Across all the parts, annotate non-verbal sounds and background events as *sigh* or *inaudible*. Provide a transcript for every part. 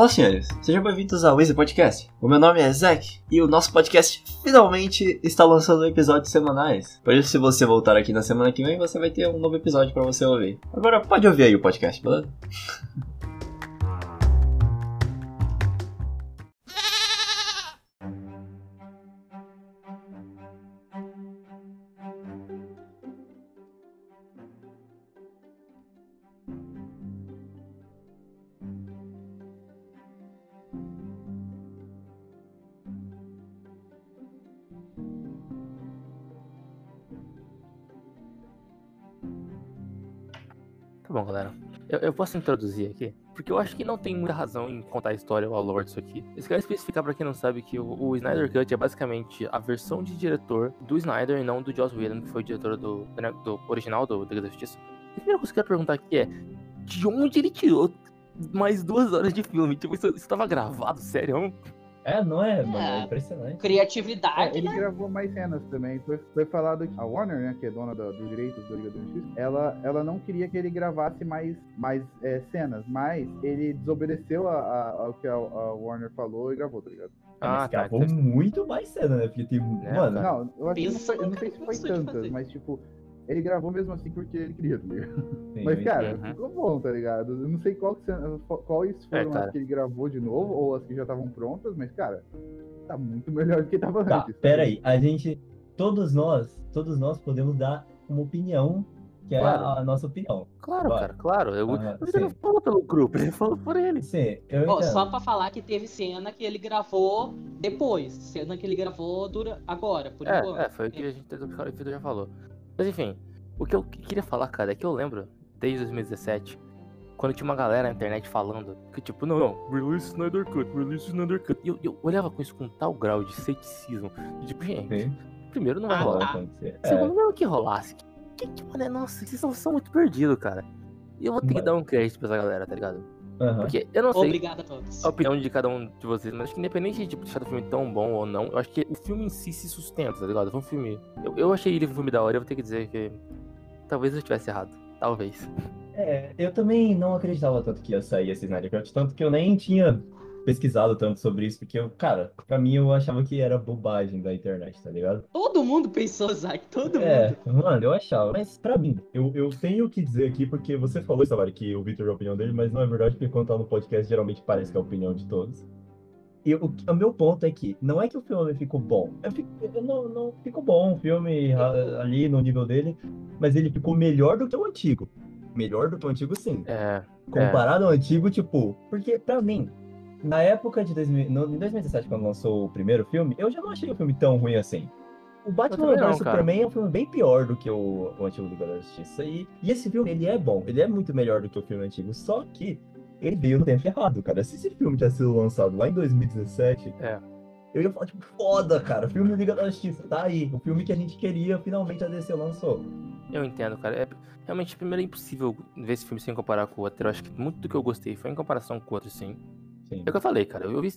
Olá, senhores. Sejam bem-vindos ao Easy Podcast. O meu nome é Zack e o nosso podcast finalmente está lançando episódios semanais. Por isso, se você voltar aqui na semana que vem, você vai ter um novo episódio para você ouvir. Agora, pode ouvir aí o podcast, beleza? *laughs* Eu, eu posso introduzir aqui, porque eu acho que não tem muita razão em contar a história ou a lore disso aqui. Eu quero especificar pra quem não sabe que o, o Snyder Cut é basicamente a versão de diretor do Snyder e não do Joss Whedon, que foi o diretor do, do, do original do Liga da Justiça. A primeira coisa que eu quero perguntar aqui é: de onde ele tirou mais duas horas de filme? Tipo, isso, isso tava gravado, sério? É, não é, mano, é É. impressionante. Criatividade, É, ele né? gravou mais cenas também. Foi, foi falado que a Warner, né, que é dona do- dos direitos do Liga da Justiça, ela, ela não queria que ele gravasse mais, mais é, cenas, mas ele desobedeceu a- a- ao que a, a Warner falou e gravou, tá ligado? Ah, mas tá. gravou então- muito mais cena, né? Porque tem. É, mano. Não, eu, acho que não, foi, eu não sei se foi tantas, mas tipo, ele gravou mesmo assim porque ele queria, tá ligado? tem- Mas, cara, Uhum. ficou bom, tá ligado? Eu não sei qual que quais foram É, as que ele gravou de novo, ou as que já estavam prontas, mas, cara, tá muito melhor do que tava Tá, antes. pera aí. A gente. Todos nós, todos nós podemos dar uma opinião, que é Claro. a, a nossa opinião. Claro, Vai. cara, claro. Eu, Aham, ele não sim. falou pelo grupo, ele falou por ele. Sim, entendo. só pra falar que teve cena que ele gravou depois. Cena que ele gravou dura... agora, por enquanto. É, é, foi o que a gente o Vitor já falou. Mas enfim, o que eu que- queria falar, cara, é que eu lembro, desde 2017, quando tinha uma galera na internet falando que, tipo, não, não, release Snyder Cut, release Snyder Cut. E eu, eu olhava com isso com tal grau de ceticismo, de tipo, gente, Sim, primeiro não vai Ah, rolar. tá. acontecer. Segundo, É, não é que rolasse. Que, que, mano, é- nossa, vocês são, são muito perdidos, cara. E eu vou ter que Mano. dar um crédito pra essa galera, tá ligado? Aham. Porque eu não sei Obrigado a todos. a opinião de cada um de vocês, mas acho que independente de tipo, deixar o filme tão bom ou não, eu acho que o filme em si se sustenta, tá ligado? Foi um filme. Eu, eu achei ele um filme da hora, eu vou ter que dizer que. Talvez eu estivesse errado. Talvez. É, eu também não acreditava tanto que ia sair esse Snyder Cut, tanto que eu nem tinha pesquisado tanto sobre isso, porque eu, cara, pra mim eu achava que era bobagem da internet, tá ligado? Todo mundo pensou, Zack. Todo É, mundo. mano, eu achava. Mas pra mim, eu, eu tenho que dizer aqui, porque você falou, Savara, que o Victor é a opinião dele, mas não é verdade, porque quando tá no podcast, geralmente parece que é a opinião de todos. E o, o meu ponto é que não é que o filme ficou bom. Eu fico- eu não, não ficou bom o filme a- ali no nível dele, mas ele ficou melhor do que o antigo. Melhor do que o antigo, sim. É. Comparado ao antigo, tipo, porque pra mim, na época de 2000, no, em 2017, quando lançou o primeiro filme, eu já não achei o filme tão ruim assim. O Batman vs cara. Superman é um filme bem pior do que o, o antigo Liga da Justiça. E, e esse filme, ele é bom, ele é muito melhor do que o filme antigo, só que ele veio no tempo errado, cara. Se esse filme tivesse sido lançado lá em 2017, É. eu ia falar, tipo, foda, cara, filme Liga da Justiça, tá aí. O filme que a gente queria, finalmente a DC lançou. Eu entendo, cara. É, realmente, primeiro é impossível ver esse filme sem comparar com o outro. Eu acho que muito do que eu gostei foi em comparação com o outro, sim. Sim. É o que eu falei, cara. Eu, eu vi.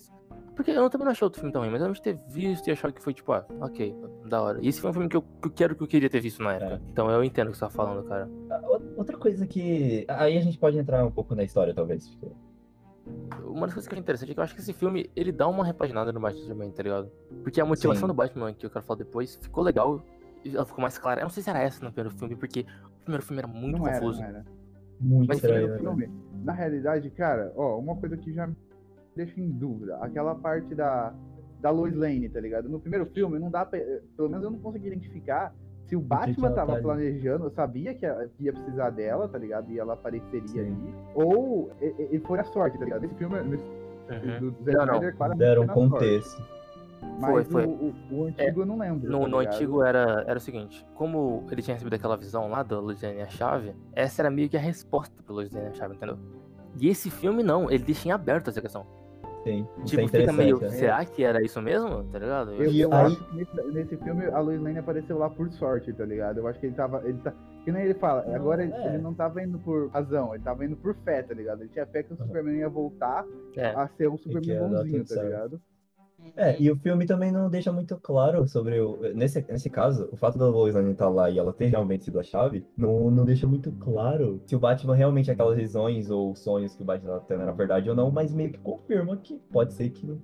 Porque eu também não achei outro filme tão ruim, mas eu lembro de ter visto e achado que foi tipo, ah, ok, da hora. E esse foi um filme que eu, que eu quero que eu queria ter visto na época. É. Então eu entendo o que você tá falando, cara. Ah, Outra coisa que. Aí a gente pode entrar um pouco na história, talvez. porque- Uma das coisas que eu acho interessante é que eu acho que esse filme, ele dá uma repaginada no Batman também, tá ligado? Porque a motivação Sim. do Batman, que eu quero falar depois, ficou legal. Ela ficou mais clara. Eu não sei se era essa no primeiro filme, porque o primeiro filme era muito não era, confuso. não era. Muito Mas estranho, Primeiro né? filme, na realidade, cara, ó, uma coisa que já me deixa em dúvida, aquela parte da, da Lois Lane, tá ligado? No primeiro filme, não dá pra, pelo menos eu não consegui identificar se o Batman tava tá planejando, eu sabia que ia, precisar dela, tá ligado? E ela apareceria Sim. ali, ou e, e- e foi a sorte, tá ligado? Esse filme, nesse, Uhum. do, do Zack Não, não. Deram contexto. Mas Foi, foi. O, o, o antigo eu não lembro. No, tá no antigo era, era o seguinte, como ele tinha recebido aquela visão lá da Luciane a chave, essa era meio que a resposta pra Luciane a chave, entendeu? E esse filme não, ele deixa em aberto essa questão. Sim. Tipo, é fica meio, né? será que era isso mesmo? Tá ligado? Eu, E eu aí- acho que nesse, nesse filme a Lois Lane apareceu lá por sorte, tá ligado? Eu acho que ele tava. Ele tá, que nem ele fala, Não, agora ele, é. ele não tava indo por razão, ele tava indo por fé, tá ligado? Ele tinha fé que o. Superman ia voltar É. a ser que Superman bonzinho, tá ligado? É, e o filme também não deixa muito claro sobre o. Nesse, nesse caso, o fato da Lois Lane estar lá e ela ter realmente sido a chave, não, não deixa muito claro se o Batman realmente é aquelas visões ou sonhos que o Batman tá tendo era verdade ou não, mas meio que confirma que pode ser que.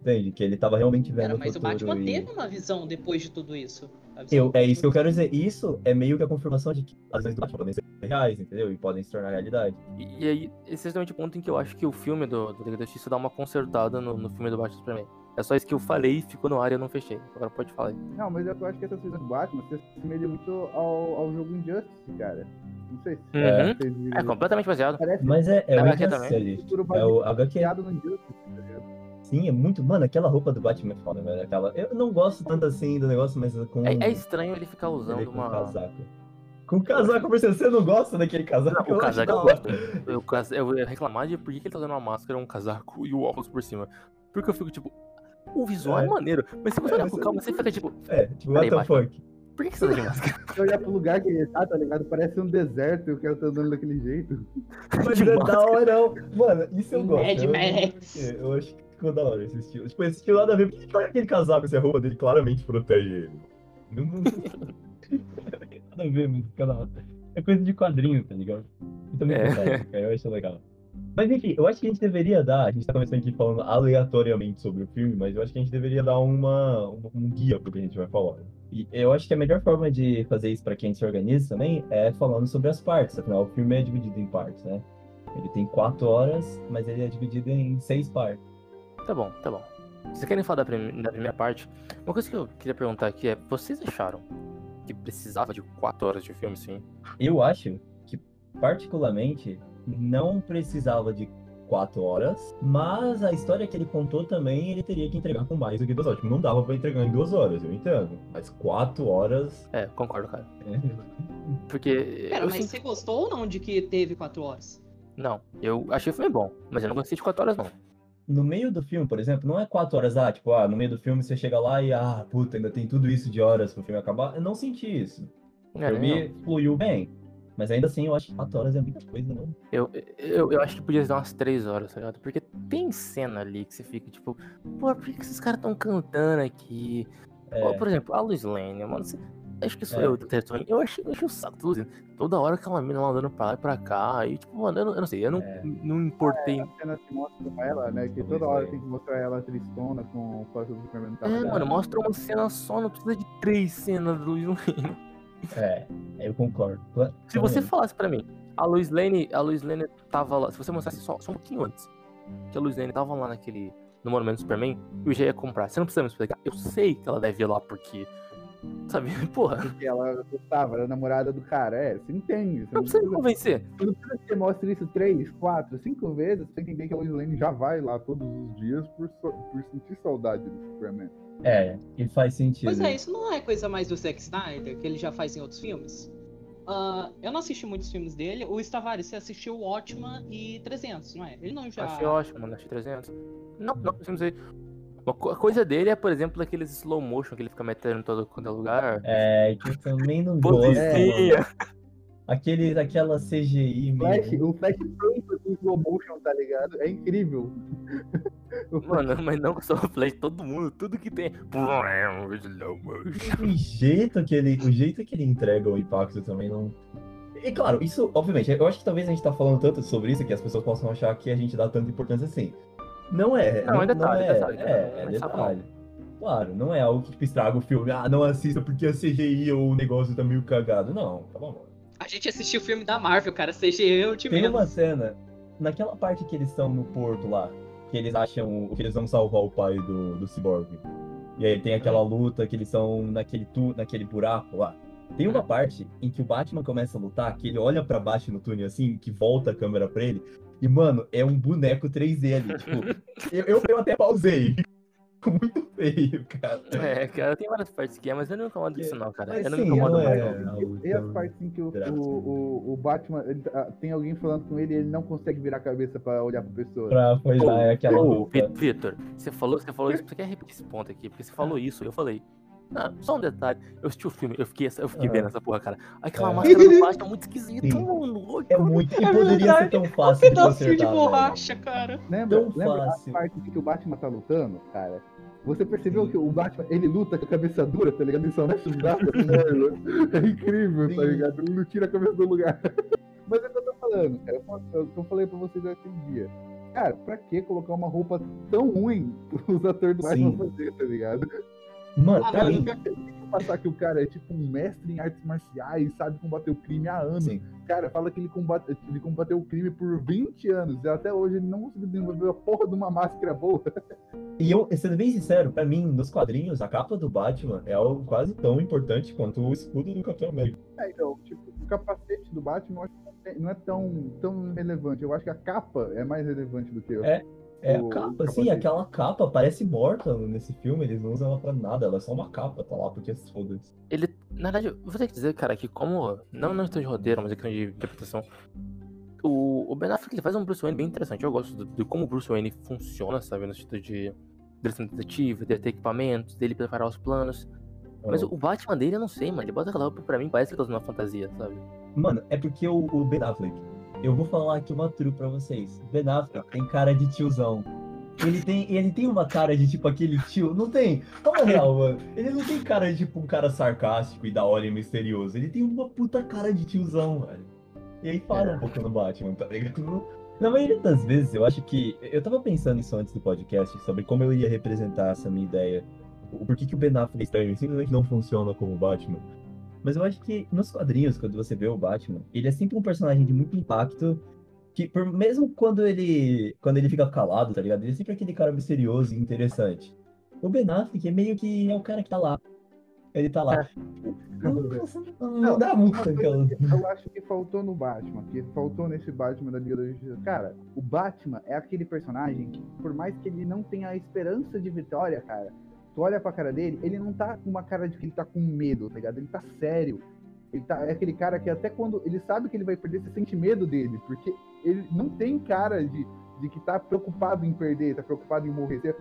Entende? Que ele tava realmente vendo Cara, o mas o Batman e- teve uma visão depois de tudo isso. Eu, é isso que eu quero dizer. Isso é meio que a confirmação de que as vezes do Batman podem ser reais, entendeu? E podem se tornar realidade. E, e aí, esse é exatamente o ponto em que eu acho que o filme do, do Liga da Justiça dá uma consertada no, no filme do Batman Superman. É só isso que eu falei, ficou no ar e eu não fechei. Agora pode falar aí. Não, mas eu acho que essa visão do Batman se assemelha muito ao, ao jogo Injustice, cara. Não sei se Uhum. É isso. completamente baseado. Parece Mas é, é o HQ também. É o baseado HQ. no Injustice, tá ligado? Sim, é muito. Mano, aquela roupa do Batman é foda, velho. Aquela... Eu não gosto tanto assim do negócio, mas com. É, é estranho ele ficar ele usando com uma. casaco. Com casaco, por você não gosta daquele casaco? Não, o Eu acho casaco eu gosto. Eu, eu ia reclamar de por que que ele tá usando uma máscara, um casaco *laughs* e o óculos por cima. Porque eu fico tipo. O visual é, É. maneiro, mas se você É, olhar é- calma, você fica tipo, É, tipo, what the fuck? por que que você tá de *laughs* máscara? Se olhar pro lugar que ele tá, tá ligado? Parece um deserto e o cara tá andando daquele jeito. Mas De é da hora. Mano, isso eu gosto. Mad eu, não Max. eu acho que ficou da hora esse estilo. Tipo, esse estilo nada a ver. Por que que aquele casaco, se a roupa dele claramente protege ele? Não, não... *laughs* nada a ver, mas fica da hora. É coisa de quadrinho, tá ligado? E também É. é. eu acho legal. Mas enfim, eu acho que a gente deveria dar, a gente tá começando aqui falando aleatoriamente sobre o filme, mas eu acho que a gente deveria dar uma, um, um guia pro que a gente vai falar. E eu acho que a melhor forma de fazer isso pra quem se organiza também é falando sobre as partes, afinal o filme é dividido em partes, né? Ele tem quatro horas, mas ele é dividido em seis partes. Tá bom, tá bom. Vocês querem falar da, prim- da primeira parte? Uma coisa que eu queria perguntar aqui é: vocês acharam que precisava de quatro horas de filme, sim? Eu acho que, particularmente, não precisava de quatro horas, mas a história que ele contou também ele teria que entregar com mais do que duas horas. Tipo, não dava pra entregar em duas horas, eu entendo. Mas quatro horas. É, concordo, cara. é, *laughs* Porque. Pera, eu mas sinto- você gostou ou não de que teve quatro horas? Não, eu achei o filme bom, mas eu não gostei de quatro horas, não. No meio do filme, por exemplo, não é quatro horas, ah, tipo, ah, no meio do filme você chega lá e, ah, puta, ainda tem tudo isso de horas pro filme acabar. Eu não senti isso. O É, filme fluiu bem. Mas ainda assim, eu acho que quatro horas é muita coisa, não? Eu, eu, eu acho que podia dar umas três horas, tá ligado? Porque tem cena ali que você fica tipo, pô, por que esses caras tão cantando aqui? É. Ó, por exemplo, a Luz Lane, mano, você- acho que sou É. eu do Teton. Eu achei, eu achei o saco Lane. Toda hora aquela mina lá andando pra lá e pra cá. E tipo, mano, eu não, eu não sei, eu não, É. não importei. A cena que mostra ela, né? Que toda hora aí. tem que mostrar ela tristona com o do Superman no É, mano, mostra uma cena só, não precisa de três cenas da Luz Lane. É, eu concordo. Se você falasse pra mim, a Lois Lane, a Lois Lane tava lá, se você mostrasse só, só um pouquinho antes, que a Lois Lane tava lá naquele, no Monumento do Superman, eu já ia comprar. Você não precisa me explicar. Eu sei que ela deve ir lá porque, sabe, *laughs* porra, Porque ela gostava, era namorada do cara. É, você entende. Você não precisa me convencer. Não que você mostre isso três, quatro, cinco vezes pra entender que a Lois Lane já vai lá todos os dias por, so- por sentir saudade do Superman. É, e faz sentido. Pois é, isso não é coisa mais do Zack Snyder, que ele já faz em outros filmes. Ah, eu não assisti muitos filmes dele. O Stavares, você assistiu Ótima e 300, não é? Ele não já... Achei ótimo, mano, achei 300. Não, não, não sei. Uma coisa dele é, por exemplo, aqueles slow motion que ele fica metendo em todo quanto é lugar. É, que eu também não gosto. Aquele, aquela CGI Flash, mesmo. o Flash pronto com slow motion, tá ligado? É incrível. *laughs* Mano, mas não só o Flash, todo mundo, tudo que tem. Slow motion. O jeito que ele, o jeito que ele entrega o impacto também não. E claro, isso, obviamente, eu acho que talvez a gente tá falando tanto sobre isso que as pessoas possam achar que a gente dá tanta importância assim. Não é. Não, é detalhe, é, detalhe, É, não é é detalhe. Claro, não é algo que tipo, estraga o filme. Ah, não assista porque a CGI ou o negócio tá meio cagado. Não, tá bom. A gente assistiu o filme da Marvel, cara. CGI eu te Tem menos. uma cena, naquela parte que eles estão no porto lá, que eles acham que eles vão salvar o pai do, do Cyborg. E aí tem aquela luta que eles são naquele, tu, naquele buraco lá. Tem uma parte em que o Batman começa a lutar, que ele olha pra baixo no túnel assim, que volta a câmera pra ele, e mano, é um boneco 3D ali. Tipo, *laughs* eu, eu, eu até pausei. Ficou muito feio, cara. É, cara, tem várias partes que é, mas eu não me incomodo disso, não, cara. Mas Eu não me sim, incomodo não mais, é. não. E, as partes em que o, o, o, o Batman ele tá- tem alguém falando com ele e ele não consegue virar a cabeça pra olhar pra pessoa. Pra foi lá, é aquela. Vi- Vitor, você falou, você falou isso, você quer repetir esse ponto aqui? Porque você falou isso, eu falei. Ah, só um detalhe, eu assisti o filme, eu fiquei, eu fiquei Ah. vendo essa porra, cara. Aquela É. máscara do Batman é muito *laughs* esquisita, mano. É muito. E É poderia ser verdade. tão Um fácil de pedacinho de consertar, velho. borracha, cara. Lembra, Tão lembra a parte em que o Batman tá lutando, cara? Você percebeu que o Batman, ele luta com a cabeça dura, tá ligado? Ele só mexe os braços, *laughs* mano. É incrível, tá Sim. ligado? Ele não tira a cabeça do lugar. *laughs* Mas é o que eu tô falando, cara. É o que eu falei pra vocês aquele dia. Cara, pra que colocar uma roupa tão ruim os atores do Batman Sim. fazer, tá ligado? Mano, Ah, que passar que o cara é tipo um mestre em artes marciais, sabe combater o crime há anos. Sim. Cara, fala que ele, combate, ele combateu o crime por 20 anos e até hoje ele não conseguiu desenvolver a porra de uma máscara boa. *laughs* E eu, sendo bem sincero, pra mim, nos quadrinhos, a capa do Batman é algo quase tão importante quanto o escudo do Capitão América. É, então, tipo, o capacete do Batman eu acho que não é- tão, tão relevante. Eu acho que a capa é mais relevante do que o. É, É a O capa, sim, capacete. aquela capa parece morta nesse filme, eles não usam ela pra nada, ela é só uma capa, tá lá, porque foda-se. Ele, na verdade, vou ter que dizer, cara, que como. Não não questão de roteiro, mas é questão de interpretação. O, o Ben Affleck ele faz um Bruce Wayne bem interessante. Eu gosto de como o Bruce Wayne funciona, sabe? No sentido de. um detetive, dele ter equipamentos, dele preparar os planos. Mas o Batman dele, eu não sei, mano. Ele bota aquela roupa pra mim, parece que ele tá usando uma fantasia, sabe? Mano, é porque o, o Ben Affleck, eu vou falar aqui uma true pra vocês. Ben Affleck tem cara de tiozão. Ele tem, ele tem uma cara de tipo aquele tio. Não tem. Fala real, mano. Ele não tem cara de tipo um cara sarcástico e da hora e misterioso. Ele tem uma puta cara de tiozão, velho. E aí fala um pouco no Batman, tá ligado? Na maioria das vezes, eu acho que. Eu tava pensando isso antes do podcast, sobre como eu iria representar essa minha ideia. O porquê que o Ben Affleck é estranho simplesmente não funciona como Batman. Mas eu acho que nos quadrinhos, quando você vê o Batman, ele é sempre um personagem de muito impacto. Que por, mesmo quando ele. Quando ele fica calado, tá ligado? Ele é sempre aquele cara misterioso e interessante. O Ben Affleck é meio que é o cara que tá lá. Ele tá lá. Não, não, não dá muito eu acho que faltou no Batman, que faltou nesse Batman da Liga da Justiça. Cara, o Batman é aquele personagem que, por mais que ele não tenha a esperança de vitória, cara, tu olha pra cara dele, ele não tá com uma cara de que ele tá com medo, tá ligado? Ele tá sério. Ele tá, é aquele cara que até quando ele sabe que ele vai perder, você sente medo dele, porque ele não tem cara de, de que tá preocupado em perder, tá preocupado em morrer. Você,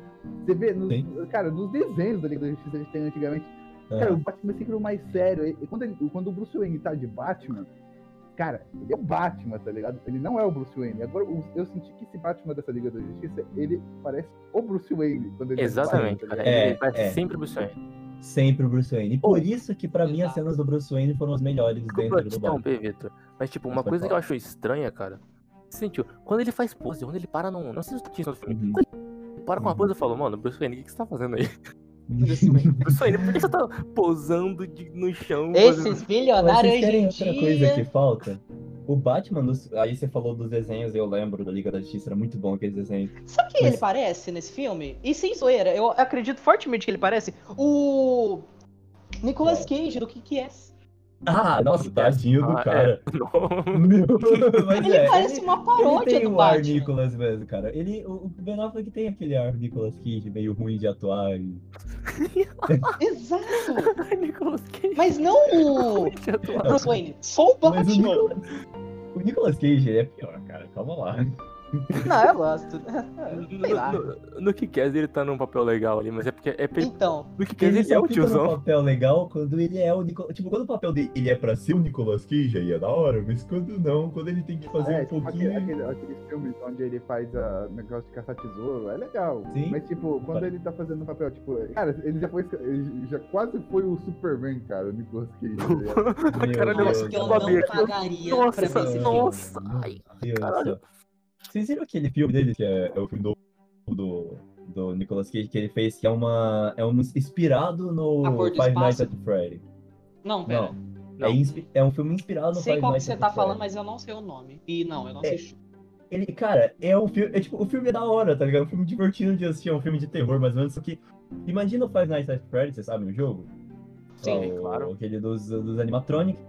você vê, nos, cara, nos desenhos da Liga da Justiça que a gente tem antigamente, É. Cara, o Batman é sempre o mais sério. E quando, ele- quando o Bruce Wayne tá de Batman, cara, ele é o Batman, tá ligado? Ele não é o Bruce Wayne. Agora, eu senti que esse Batman dessa Liga da Justiça, ele parece o Bruce Wayne. Quando ele tá Exatamente, Batman, tá? É, ele parece é. sempre o Bruce Wayne. Sempre o Bruce Wayne. E por isso que pra mim as cenas do Bruce Wayne foram as melhores Desculpa dentro do Batman. Vitor. Mas, tipo, uma Mas coisa que eu acho estranha, cara. Você sentiu? Quando ele faz pose, quando ele para num. Não sei se tu tinha no filme. Uhum. Quando ele para com uma Uhum. pose, eu falo, mano, Bruce Wayne, o que que você tá fazendo aí? Bruce Wayne, por que você tá posando de- no chão? Esses bilionários vocês hoje querem em outra coisa que dia. falta? O Batman, nos- aí você falou dos desenhos, eu lembro da Liga da Justiça, era muito bom aqueles desenhos. Sabe quem Mas- ele parece nesse filme? E sem zoeira, eu acredito fortemente que ele parece o Nicolas Cage do que que é. Ah, nossa, tadinho do Ah, cara. é. *laughs* Meu, mas Ele é, parece ele- uma paródia ele tem do o ar Batman. Nicolas mesmo, cara. Ele, o o Ben Affleck tem aquele ar Nicolas Cage meio ruim de atuar. E... *laughs* Exato! *laughs* Nicolas Cage. Mas não o. Bruce Wayne, só o o Batman. Nicolas, o Nicolas Cage ele é pior, cara. Calma lá. Não, eu gosto. *laughs* Sei lá. No, no, no Kick-Ass ele tá num papel legal ali, mas é porque é pe- Então, no Kick-Ass Ele ele é o tiozão. papel legal quando ele é o Nicolas. Tipo, quando o papel dele ele é pra ser o Nicolas Cage, aí é da hora, mas quando não, quando ele tem que fazer É, um tipo, pouquinho. aquele, aquele, aqueles filmes onde ele faz a negócio de caçar tesouro, é legal. Sim. Mas, tipo, quando ele tá fazendo o papel, tipo, cara, ele já foi. Ele já quase foi o Superman, cara, o Nicolas Cage. *laughs* Meu Caralho, Deus, acho que eu eu não sabia que eu- pagaria Nossa, pra ver esse filme. nossa. Ai, caralho. Vocês viram aquele filme dele, que é, é o filme do, do, do Nicolas Cage, que ele fez, que é uma. É um inspirado no Five Nights at Freddy. Não, pera. Não. É, inspi- é um filme inspirado no sei Five qual que Nights você at tá Freddy. falando, mas eu não sei o nome. E não, eu não É. assisti. Ele, cara, é um filme. É tipo, o filme é da hora, tá ligado? É um filme divertido de assistir, é um filme de terror, mais ou menos. Só que. Imagina o Five Nights at Freddy, você sabe, o jogo? Sim, o, claro. Aquele dos, dos animatronics.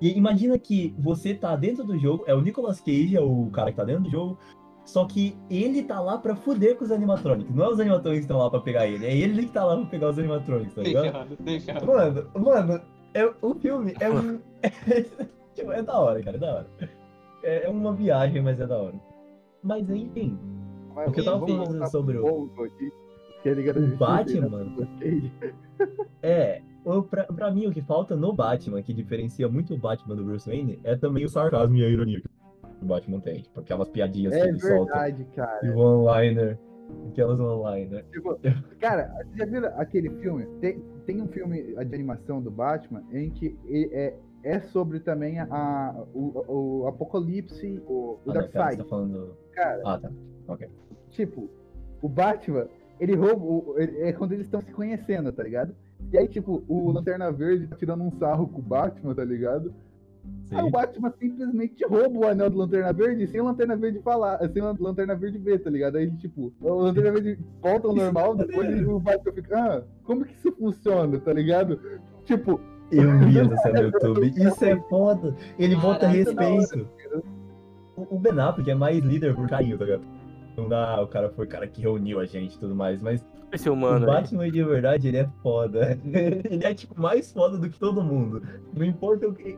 E imagina que você tá dentro do jogo, é o Nicolas Cage, é o cara que tá dentro do jogo. Só que ele tá lá pra fuder com os animatronics. Não é os animatronics que estão lá pra pegar ele, é ele que tá lá pra pegar os animatronics, tá ligado? Mano, mano, é, o filme é um. *laughs* tipo, é da hora, cara, é da hora. É, é uma viagem, mas é da hora. Mas enfim, Mas O que eu tava falando sobre o- aqui, que ligado o Batman. É, pra mim o que falta no Batman, que diferencia muito o Batman do Bruce Wayne, é também o sarcasmo e a ironia que o Batman tem. Tipo, aquelas piadinhas que É ele solta. verdade, cara. E o one-liner. Aquelas online, né? Tipo, cara, você já viu aquele filme? Tem, tem um filme de animação do Batman em que é, é sobre também a, o, o Apocalipse, o, o Ah, Darkseid. tá falando. Cara, Ah, tá. Ok. tipo, o Batman, ele rouba. ele- É quando eles estão se conhecendo, tá ligado? E aí, tipo, o Lanterna Verde tá tirando um sarro com o Batman, tá ligado? Sim. Aí o Batman simplesmente rouba o anel do Lanterna Verde sem o Lanterna Verde falar, sem o Lanterna Verde ver, tá ligado? Aí, tipo, o Lanterna Verde volta ao normal, *laughs* depois ele- o Batman fica, ah, como que isso funciona, tá ligado? Tipo, Eu vi essa no *laughs* YouTube. Isso é foda. Ele bota Caraca, respeito. O o Ben Affleck é mais líder por carinho, tá ligado? Não dá, o cara foi o cara que reuniu a gente e tudo mais, mas Esse o humano aí. Batman de verdade, ele é foda. *laughs* Ele é, tipo, mais foda do que todo mundo. Não importa o que.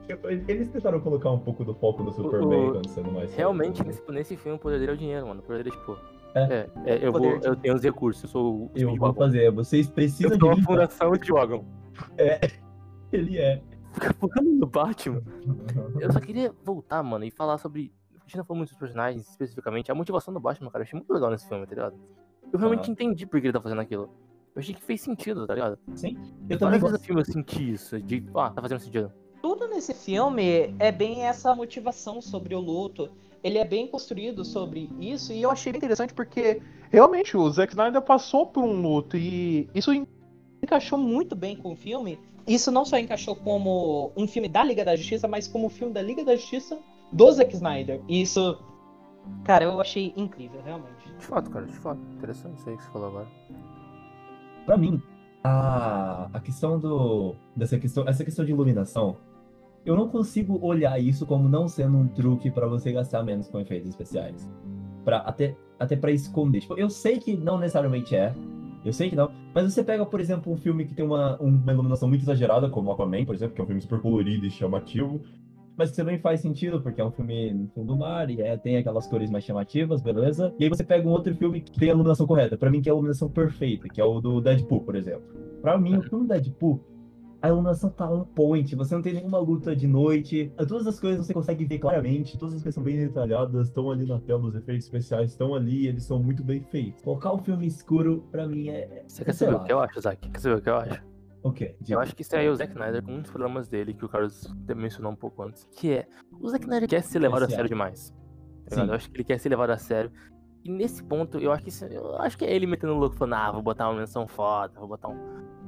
Eles tentaram colocar um pouco do foco no Superman o- quando sendo mais foda. Realmente, nesse, nesse filme, o poder dele é o dinheiro, mano. O poder dele é tipo. É. É, é, eu, vou, Poder- eu tenho os recursos, eu sou o Eu vou fazer, vocês precisam Eu de sou a fundação *laughs* Speedwagon. Ele é. Fica focando no Batman. *laughs* Eu só queria voltar, mano, e falar sobre. A gente não falou muito dos personagens especificamente. A motivação do Batman, cara, eu achei muito legal nesse filme, tá ligado? Eu realmente Ah. entendi por que ele tá fazendo aquilo. Eu achei que fez sentido, tá ligado? Sim. Eu também gosto. filme eu senti isso, de, ah, tá fazendo sentido. Tudo nesse filme é bem essa motivação sobre o luto. Ele é bem construído sobre isso e eu achei bem interessante porque realmente o Zack Snyder passou por um luto e isso en- encaixou muito bem com o filme. Isso não só encaixou como um filme da Liga da Justiça, mas como um filme da Liga da Justiça do Zack Snyder. E isso, cara, eu achei incrível, realmente. De fato, cara, de fato. Interessante isso aí que você falou agora. Pra mim, a, a questão do. Dessa questão, essa questão de iluminação, eu não consigo olhar isso como não sendo um truque pra você gastar menos com efeitos especiais. Pra, até, até pra esconder. Tipo, eu sei que não necessariamente é. Eu sei que não. Mas você pega, por exemplo, um filme que tem uma, uma iluminação muito exagerada, como Aquaman, por exemplo, que é um filme super colorido e chamativo. Mas também faz sentido, porque é um filme no fundo do mar e é, tem aquelas cores mais chamativas, beleza? E aí você pega um outro filme que tem a iluminação correta, pra mim que é a iluminação perfeita, que é o do Deadpool, por exemplo. Pra mim, o filme Deadpool, a iluminação tá on point, você não tem nenhuma luta de noite, todas as coisas você consegue ver claramente, todas as coisas são bem detalhadas, estão ali na tela, os efeitos especiais estão ali, eles são muito bem feitos. Colocar o filme escuro, pra mim, é... Você quer saber o que eu acho, Zack? Quer saber o que eu acho? O quê? Eu acho que isso aí é o Zack Snyder com um dos problemas dele, que o Carlos mencionou um pouco antes. Que é, o Zack Snyder quer ser levado a sério demais. tá. Eu acho que ele quer ser levado a sério. E nesse ponto, eu acho que isso, eu acho que é ele metendo o louco falando, ah, vou botar uma menção foda, vou botar um.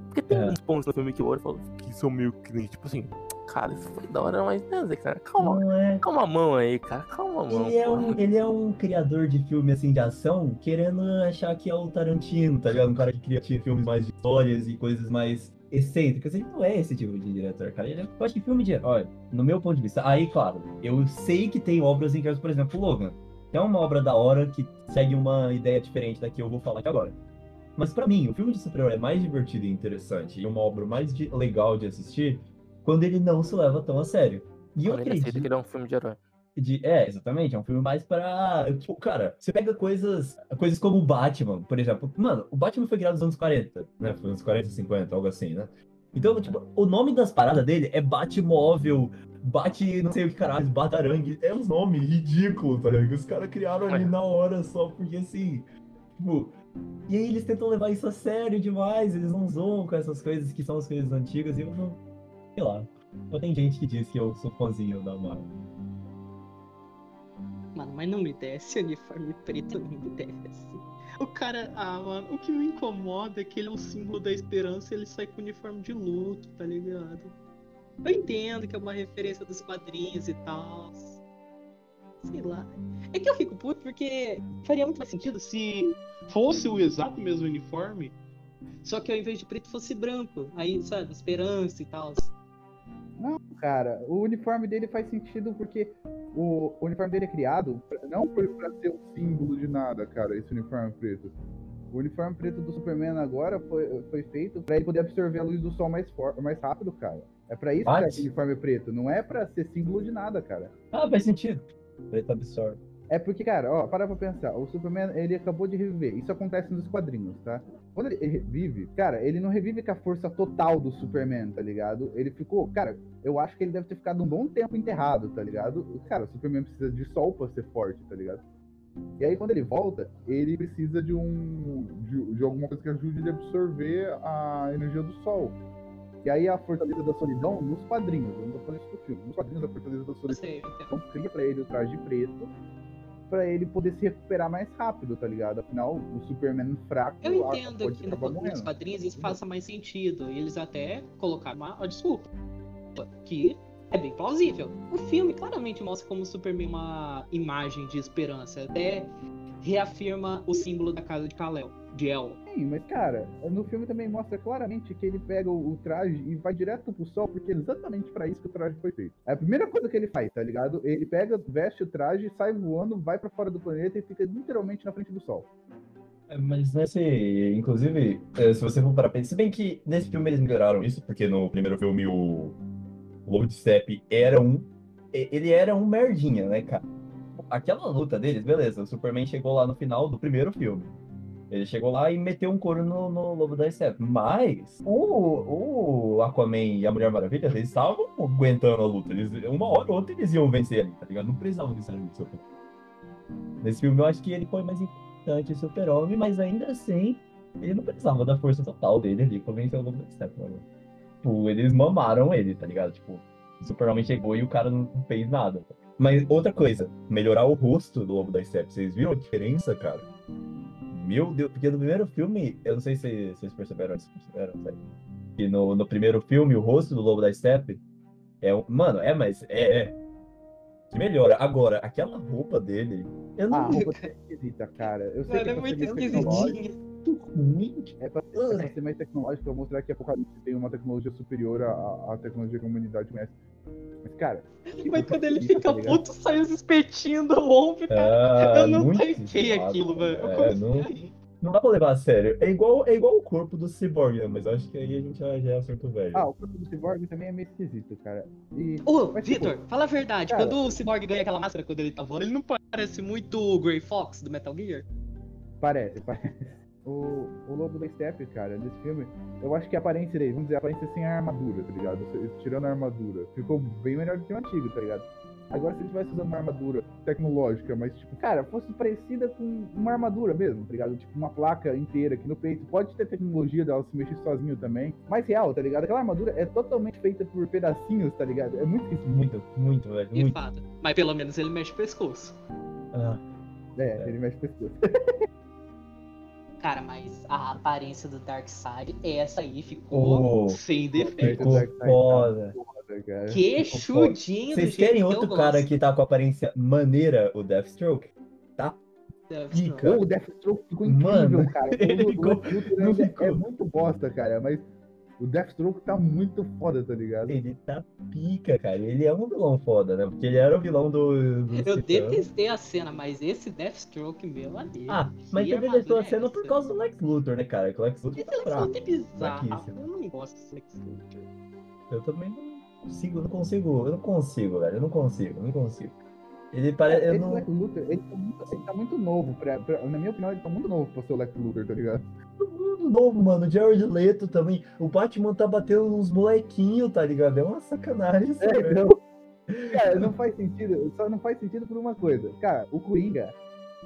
Porque tem É. uns pontos no filme que eu olho e falo que são meio cringe. Tipo assim, cara, isso foi da hora, mas né, calma, é... calma a mão aí, cara, calma a mão. Ele é, um, ele é um criador de filme assim de ação, querendo achar que é o Tarantino, tá ligado? Um cara que cria filmes mais de histórias e coisas mais excêntricas. Ele não é esse tipo de diretor, cara. Ele é, eu acho que filme de. Olha, no meu ponto de vista, aí, claro, eu sei que tem obras em que, por exemplo, Logan. É uma obra da hora que segue uma ideia diferente da que eu vou falar aqui agora. Mas pra mim, o filme de super-herói é mais divertido e interessante e uma obra mais de- legal de assistir quando ele não se leva tão a sério. E eu aceita acredito que ele é um filme de herói. De- é, exatamente, é um filme mais pra. Tipo, cara, você pega coisas. Coisas como o Batman, por exemplo. Mano, o Batman foi criado nos anos 40, né? Foi nos 40, 50, algo assim, né? Então, tipo, o nome das paradas dele é Batmóvel, Bate não sei o que caralho, Batarangue. É um nome ridículo, tá ligado? Que os caras criaram ali na hora só porque assim. Tipo. E aí eles tentam levar isso a sério demais, eles não zoam com essas coisas que são as coisas antigas e eu não. Sei lá. Só tem gente que diz que eu sou fãzinho da Marvel. Mano, mas não me desce uniforme preto, não me desce. O cara, ah, mano, o que me incomoda é que ele é um símbolo da esperança e ele sai com uniforme de luto, tá ligado? Eu entendo que é uma referência dos quadrinhos e tal. Sei lá. É que eu fico puto porque faria muito mais sentido se fosse o exato mesmo uniforme, só que ao invés de preto fosse branco. Aí, sabe, esperança e tal. Cara, o uniforme dele faz sentido porque o, o uniforme dele é criado pra- não foi pra ser um símbolo de nada, cara, esse uniforme preto. O uniforme preto do Superman agora foi, foi feito pra ele poder absorver a luz do sol mais, for, mais rápido, cara. É pra isso que é o uniforme preto, não é pra ser símbolo de nada, cara. Ah, faz sentido. Preto absorve. É porque, cara, ó, para pra pensar, o Superman, ele acabou de reviver. Isso acontece nos quadrinhos, tá? Quando ele revive, cara, ele não revive com a força total do Superman, tá ligado? Ele ficou, cara, eu acho que ele deve ter ficado um bom tempo enterrado, tá ligado? Cara, o Superman precisa de sol pra ser forte, tá ligado? E aí, quando ele volta, ele precisa de um. de, de alguma coisa que ajude ele a absorver a energia do sol. E aí, a Fortaleza da Solidão, nos quadrinhos, eu não tô falando isso do filme, nos quadrinhos da Fortaleza da Solidão, entendo. então cria pra ele o traje preto pra ele poder se recuperar mais rápido, tá ligado? Afinal, o Superman fraco Eu entendo pode que no- nos quadrinhos isso faça mais sentido. E eles até colocaram uma, uma desculpa. Que é bem plausível. O filme claramente mostra como o Superman é uma imagem de esperança. Até reafirma o símbolo da casa de Kal-El, de El. Sim, mas cara, no filme também mostra claramente que ele pega o, o traje e vai direto pro sol, porque é exatamente pra isso que o traje foi feito. É a primeira coisa que ele faz, tá ligado? Ele pega, veste o traje, sai voando, vai pra fora do planeta e fica literalmente na frente do sol. É, Mas nesse, inclusive, é, se você for para pensar, se bem que nesse filme eles melhoraram isso, porque no primeiro filme o, Lobo de Steppe era um, ele era um merdinha, né, cara? Aquela luta deles, beleza, o Superman chegou lá no final do primeiro filme. Ele chegou lá e meteu um couro no, no Lobo da Steppe. Mas o, o Aquaman e a Mulher Maravilha, eles estavam aguentando a luta. Eles, uma hora ou outra eles iam vencer ali, tá ligado? Não precisavam necessariamente do Superman. Nesse filme eu acho que ele foi mais importante o Super-Homem, mas ainda assim, ele não precisava da força total dele ali pra vencer o Lobo da Steppe, mano. Tipo, eles mamaram ele, tá ligado? Tipo, o Super-Homem chegou e o cara não fez nada. Mas outra coisa, melhorar o rosto do Lobo da Steppe. Vocês viram a diferença, cara? Meu Deus, porque no primeiro filme, eu não sei se vocês perceberam, se perceberam. Que no, no primeiro filme, o rosto do Lobo da Steppe é um. Mano, é, mas é. é que melhora. Agora, aquela roupa dele, eu Ah, a não roupa tá esquisita, cara. Eu sei Mano, é é muito ruim. É pra, é pra ser mais tecnológico, pra mostrar que a Apocalipse tem uma tecnologia superior à, à tecnologia que a humanidade conhece. Mas, cara. Mas quando ele esquisita, fica tá puto, sai os espetinhos do ombro, cara. Ah, eu não tanquei aquilo, mano. Eu É, não, não dá pra levar a sério. É igual, é igual o corpo do Cyborg, né? mas eu acho que aí a gente já, já é assunto velho. Ah, o corpo do Cyborg também é meio esquisito, cara. E. Ô, Mas, tipo, Vitor, fala a verdade. cara- Quando o Cyborg ganha aquela máscara quando ele tá voando, ele não parece muito o Grey Fox do Metal Gear? Parece, parece. O, o Lobo da Steppe, cara, nesse filme, eu acho que a aparência dele, vamos dizer, a aparência sem a armadura, tá ligado? Tirando a armadura, ficou bem melhor do que o antigo, tá ligado? Agora, se ele tivesse usando uma armadura tecnológica, mas, tipo, cara, fosse parecida com uma armadura mesmo, tá ligado? Tipo, uma placa inteira aqui no peito. Pode ter tecnologia dela se mexer sozinho também. Mais real, tá ligado? Aquela armadura é totalmente feita por pedacinhos, tá ligado? É muito esquisito. Muito, muito, velho. De Muito. fato. Mas pelo menos ele mexe o pescoço. Ah, É, ele mexe pessoas. *laughs* Cara, mas a aparência do Darkseid, essa aí ficou Oh. sem defeito. ficou tá foda. Queixudinho do Vocês querem que outro cara gosto. que tá com aparência maneira, o Deathstroke? Deathstroke. Pica. Ô, o Deathstroke ficou incrível, Mano, cara. *laughs* ele O- o ficou- ficou. É muito bosta, cara, mas o Deathstroke tá muito foda, tá ligado? Ele tá pica, cara. Ele é um vilão foda, né? Porque ele era o vilão do. do Eu detestei a cena, mas esse Deathstroke, meu amigo. Ah, mas você detestou a é cena por causa do Lex Luthor, né, cara? Que o Lex Luthor Esse tá Lex fraco. Luthor é bizarro. fraquíssimo. Eu não gosto desse Lex Luthor. Eu também não consigo, não consigo, eu não consigo, velho. Eu não consigo, eu não consigo. Ele parece. Eu Esse não... Lex Luthor, ele tá, muito, ele tá muito novo, pra, pra- na minha opinião, ele tá muito novo pra ser o Lex Luthor, tá ligado? Mundo novo, mano. O Jared Leto também. O Batman tá batendo uns molequinhos, tá ligado? É uma sacanagem isso, É, cara, não faz sentido, só não faz sentido por uma coisa. Cara, o Coringa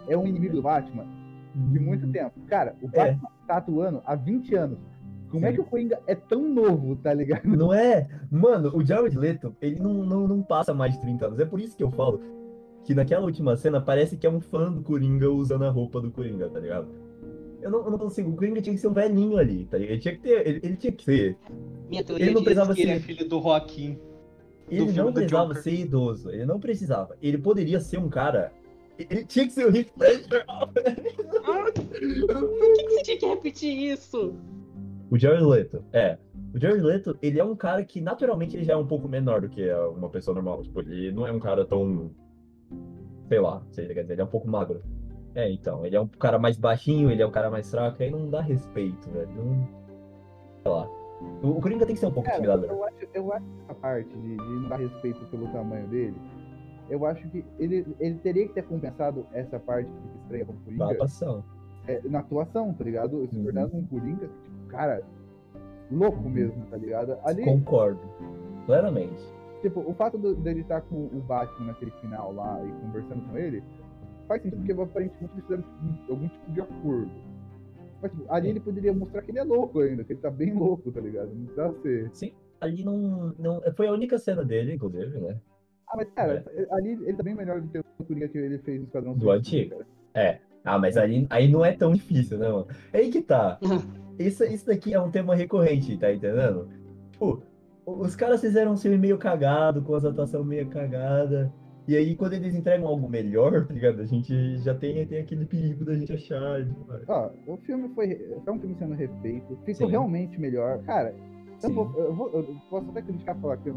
é um inimigo do Batman de muito tempo. Cara, o É. Batman tá atuando há 20 anos. Como é que o Coringa é tão novo, tá ligado? Não é? Mano, o Jared Leto, ele não, não, não passa mais de 30 anos. É por isso que eu falo que naquela última cena parece que é um fã do Coringa usando a roupa do Coringa, tá ligado? Eu não, eu não consigo. O Coringa tinha que ser um velhinho ali, tá ligado? Ele tinha que ter. Ele, ele tinha que ser. Minha teoria Ele não precisava que ele é ser- filho do Joaquim. Ele não precisava ser idoso. Ele não precisava. Ele poderia ser um cara. Ele tinha que ser o Heath Ledger. Por que, que você tinha que repetir isso? O Jared Leto, é. O Jared Leto, ele é um cara que naturalmente ele já é um pouco menor do que uma pessoa normal. Tipo, ele não é um cara tão. Sei lá, sei, quer dizer, ele é um pouco magro. É, então, ele é um cara mais baixinho, ele é um cara mais fraco, aí não dá respeito, velho. Não... Sei lá. O, o Coringa tem que ser um pouco Cara, intimidador. eu acho, eu acho essa parte de, de não dar respeito pelo tamanho dele. Eu acho que ele, ele teria que ter compensado essa parte que fica estranha como Na Coringa atuação. é, na atuação, tá ligado? Se Uhum. tornando um Coringa, tipo, cara, louco mesmo, tá ligado? Ali, Concordo. Plenamente. tipo, o fato do- dele estar com o Batman naquele final lá e conversando com ele, faz sentido porque aparentemente eles fizeram algum tipo de acordo. Mas tipo, ali ele poderia mostrar que ele é louco ainda, que ele tá bem louco, tá ligado? Não precisava ser. Sim, ali não, não. Foi a única cena dele, inclusive, né? Ah, mas cara, ali ele tá bem melhor do que o Coringa que ele fez no Esquadrão Do antigo. cara. É. Ah, mas aí, aí não é tão difícil, né, mano? É aí que tá. *laughs* Isso, isso daqui é um tema recorrente, tá entendendo? Tipo, os caras fizeram um filme meio cagado, com as atuações meio cagada. E aí, quando eles entregam algo melhor, tá ligado? A gente já tem, tem aquele perigo da gente achar. Ó, o filme foi. É um filme sendo refeito, ficou Sim. realmente melhor. Cara, eu, vou, eu, vou- eu posso até criticar falar que é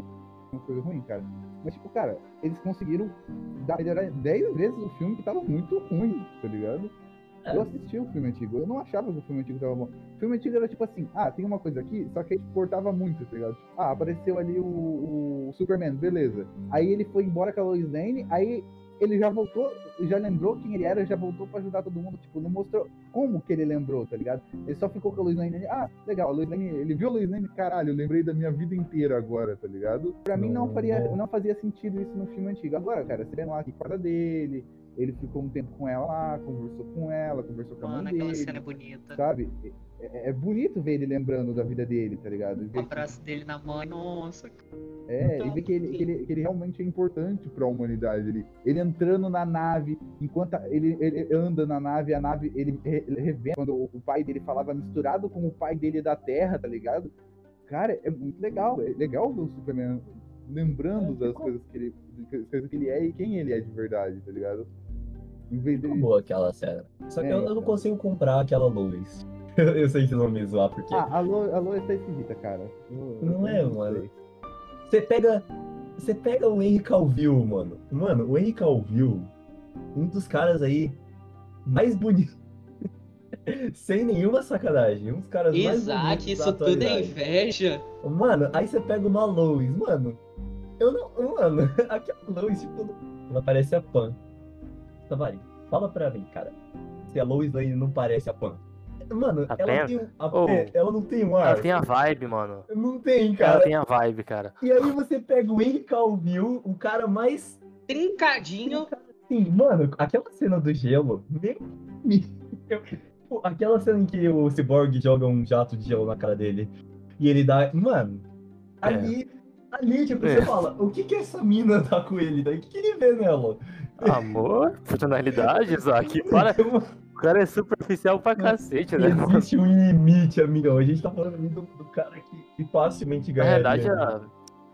uma coisa ruim, cara. Mas, tipo, cara, eles conseguiram dar, melhorar 10 vezes o filme que tava muito ruim, tá ligado? É. Eu assisti o filme antigo, eu não achava que o filme antigo tava bom. O filme antigo era tipo assim, ah, tem uma coisa aqui, só que a gente cortava muito, tá ligado? Tipo, ah, apareceu ali o, o Superman, beleza. Aí ele foi embora com a Lois Lane, aí ele já voltou, já lembrou quem ele era, já voltou pra ajudar todo mundo, tipo, não mostrou como que ele lembrou, tá ligado? Ele só ficou com a Lois Lane, ah, legal, a Lois Lane, ele viu a Lois Lane, caralho, eu lembrei da minha vida inteira agora, tá ligado? Pra mim não Não. faria, não fazia sentido isso no filme antigo. Agora, cara, você vê lá que quarta dele, ele ficou um tempo com ela lá, conversou com ela, conversou com a Mano, mãe aquela dele, cena é bonita. sabe? É, é bonito ver ele lembrando da vida dele, tá ligado? O ver que- abraço dele na mãe, nossa. é, Então, e ver que ele, que, ele, que ele realmente é importante pra humanidade. Ele, ele entrando na nave, enquanto a- ele, ele anda na nave, a nave, ele, ele revê quando o, pai dele falava misturado com o pai dele da Terra, tá ligado? Cara, é muito legal. É legal ver o Superman lembrando É, das ficou- coisas que, ele, das coisas que ele é e quem ele é de verdade, tá ligado? Dele. boa aquela cena. Só que É, eu, eu não então. consigo comprar aquela luz. *laughs* eu sei que vocês vão me zoar, porque. Ah, a Lo- a Lois tá esquisita, cara. Eu- Não é, mano. Você pega. Você pega o Henry Calvill, mano. Mano, o Henry Calvill, um dos caras aí mais bonitos. *laughs* Sem nenhuma sacanagem. Um dos caras mais Isaac, bonitos da isso tudo é inveja. Mano, aí você pega uma Lois, mano. Eu não. Mano, *laughs* aquela Lois, tipo. Ela parece a Pan. Tavari, fala pra mim, cara. Se a Lois Lane não parece a Pan. Mano, A ela Pan? tem um. a Oh. Ela não tem um ar. Ela tem a vibe, mano. Não tem, Ela cara. tem a vibe, cara. E aí você pega o Henry Calvill, o cara mais. Trincadinho. Sim, mano, aquela cena do gelo. Meu. Pô, Aquela cena em que o Cyborg joga um jato de gelo na cara dele. E ele dá. Mano, ali. Ali, tipo, É. você fala, o que que essa mina tá com ele? daí? O que, que ele vê nela? Amor, personalidade, *laughs* Isaac. Para, o cara é superficial pra cacete, né? Existe um limite, amigão. A gente tá falando do, do cara que, que facilmente Na ganha. verdade, a...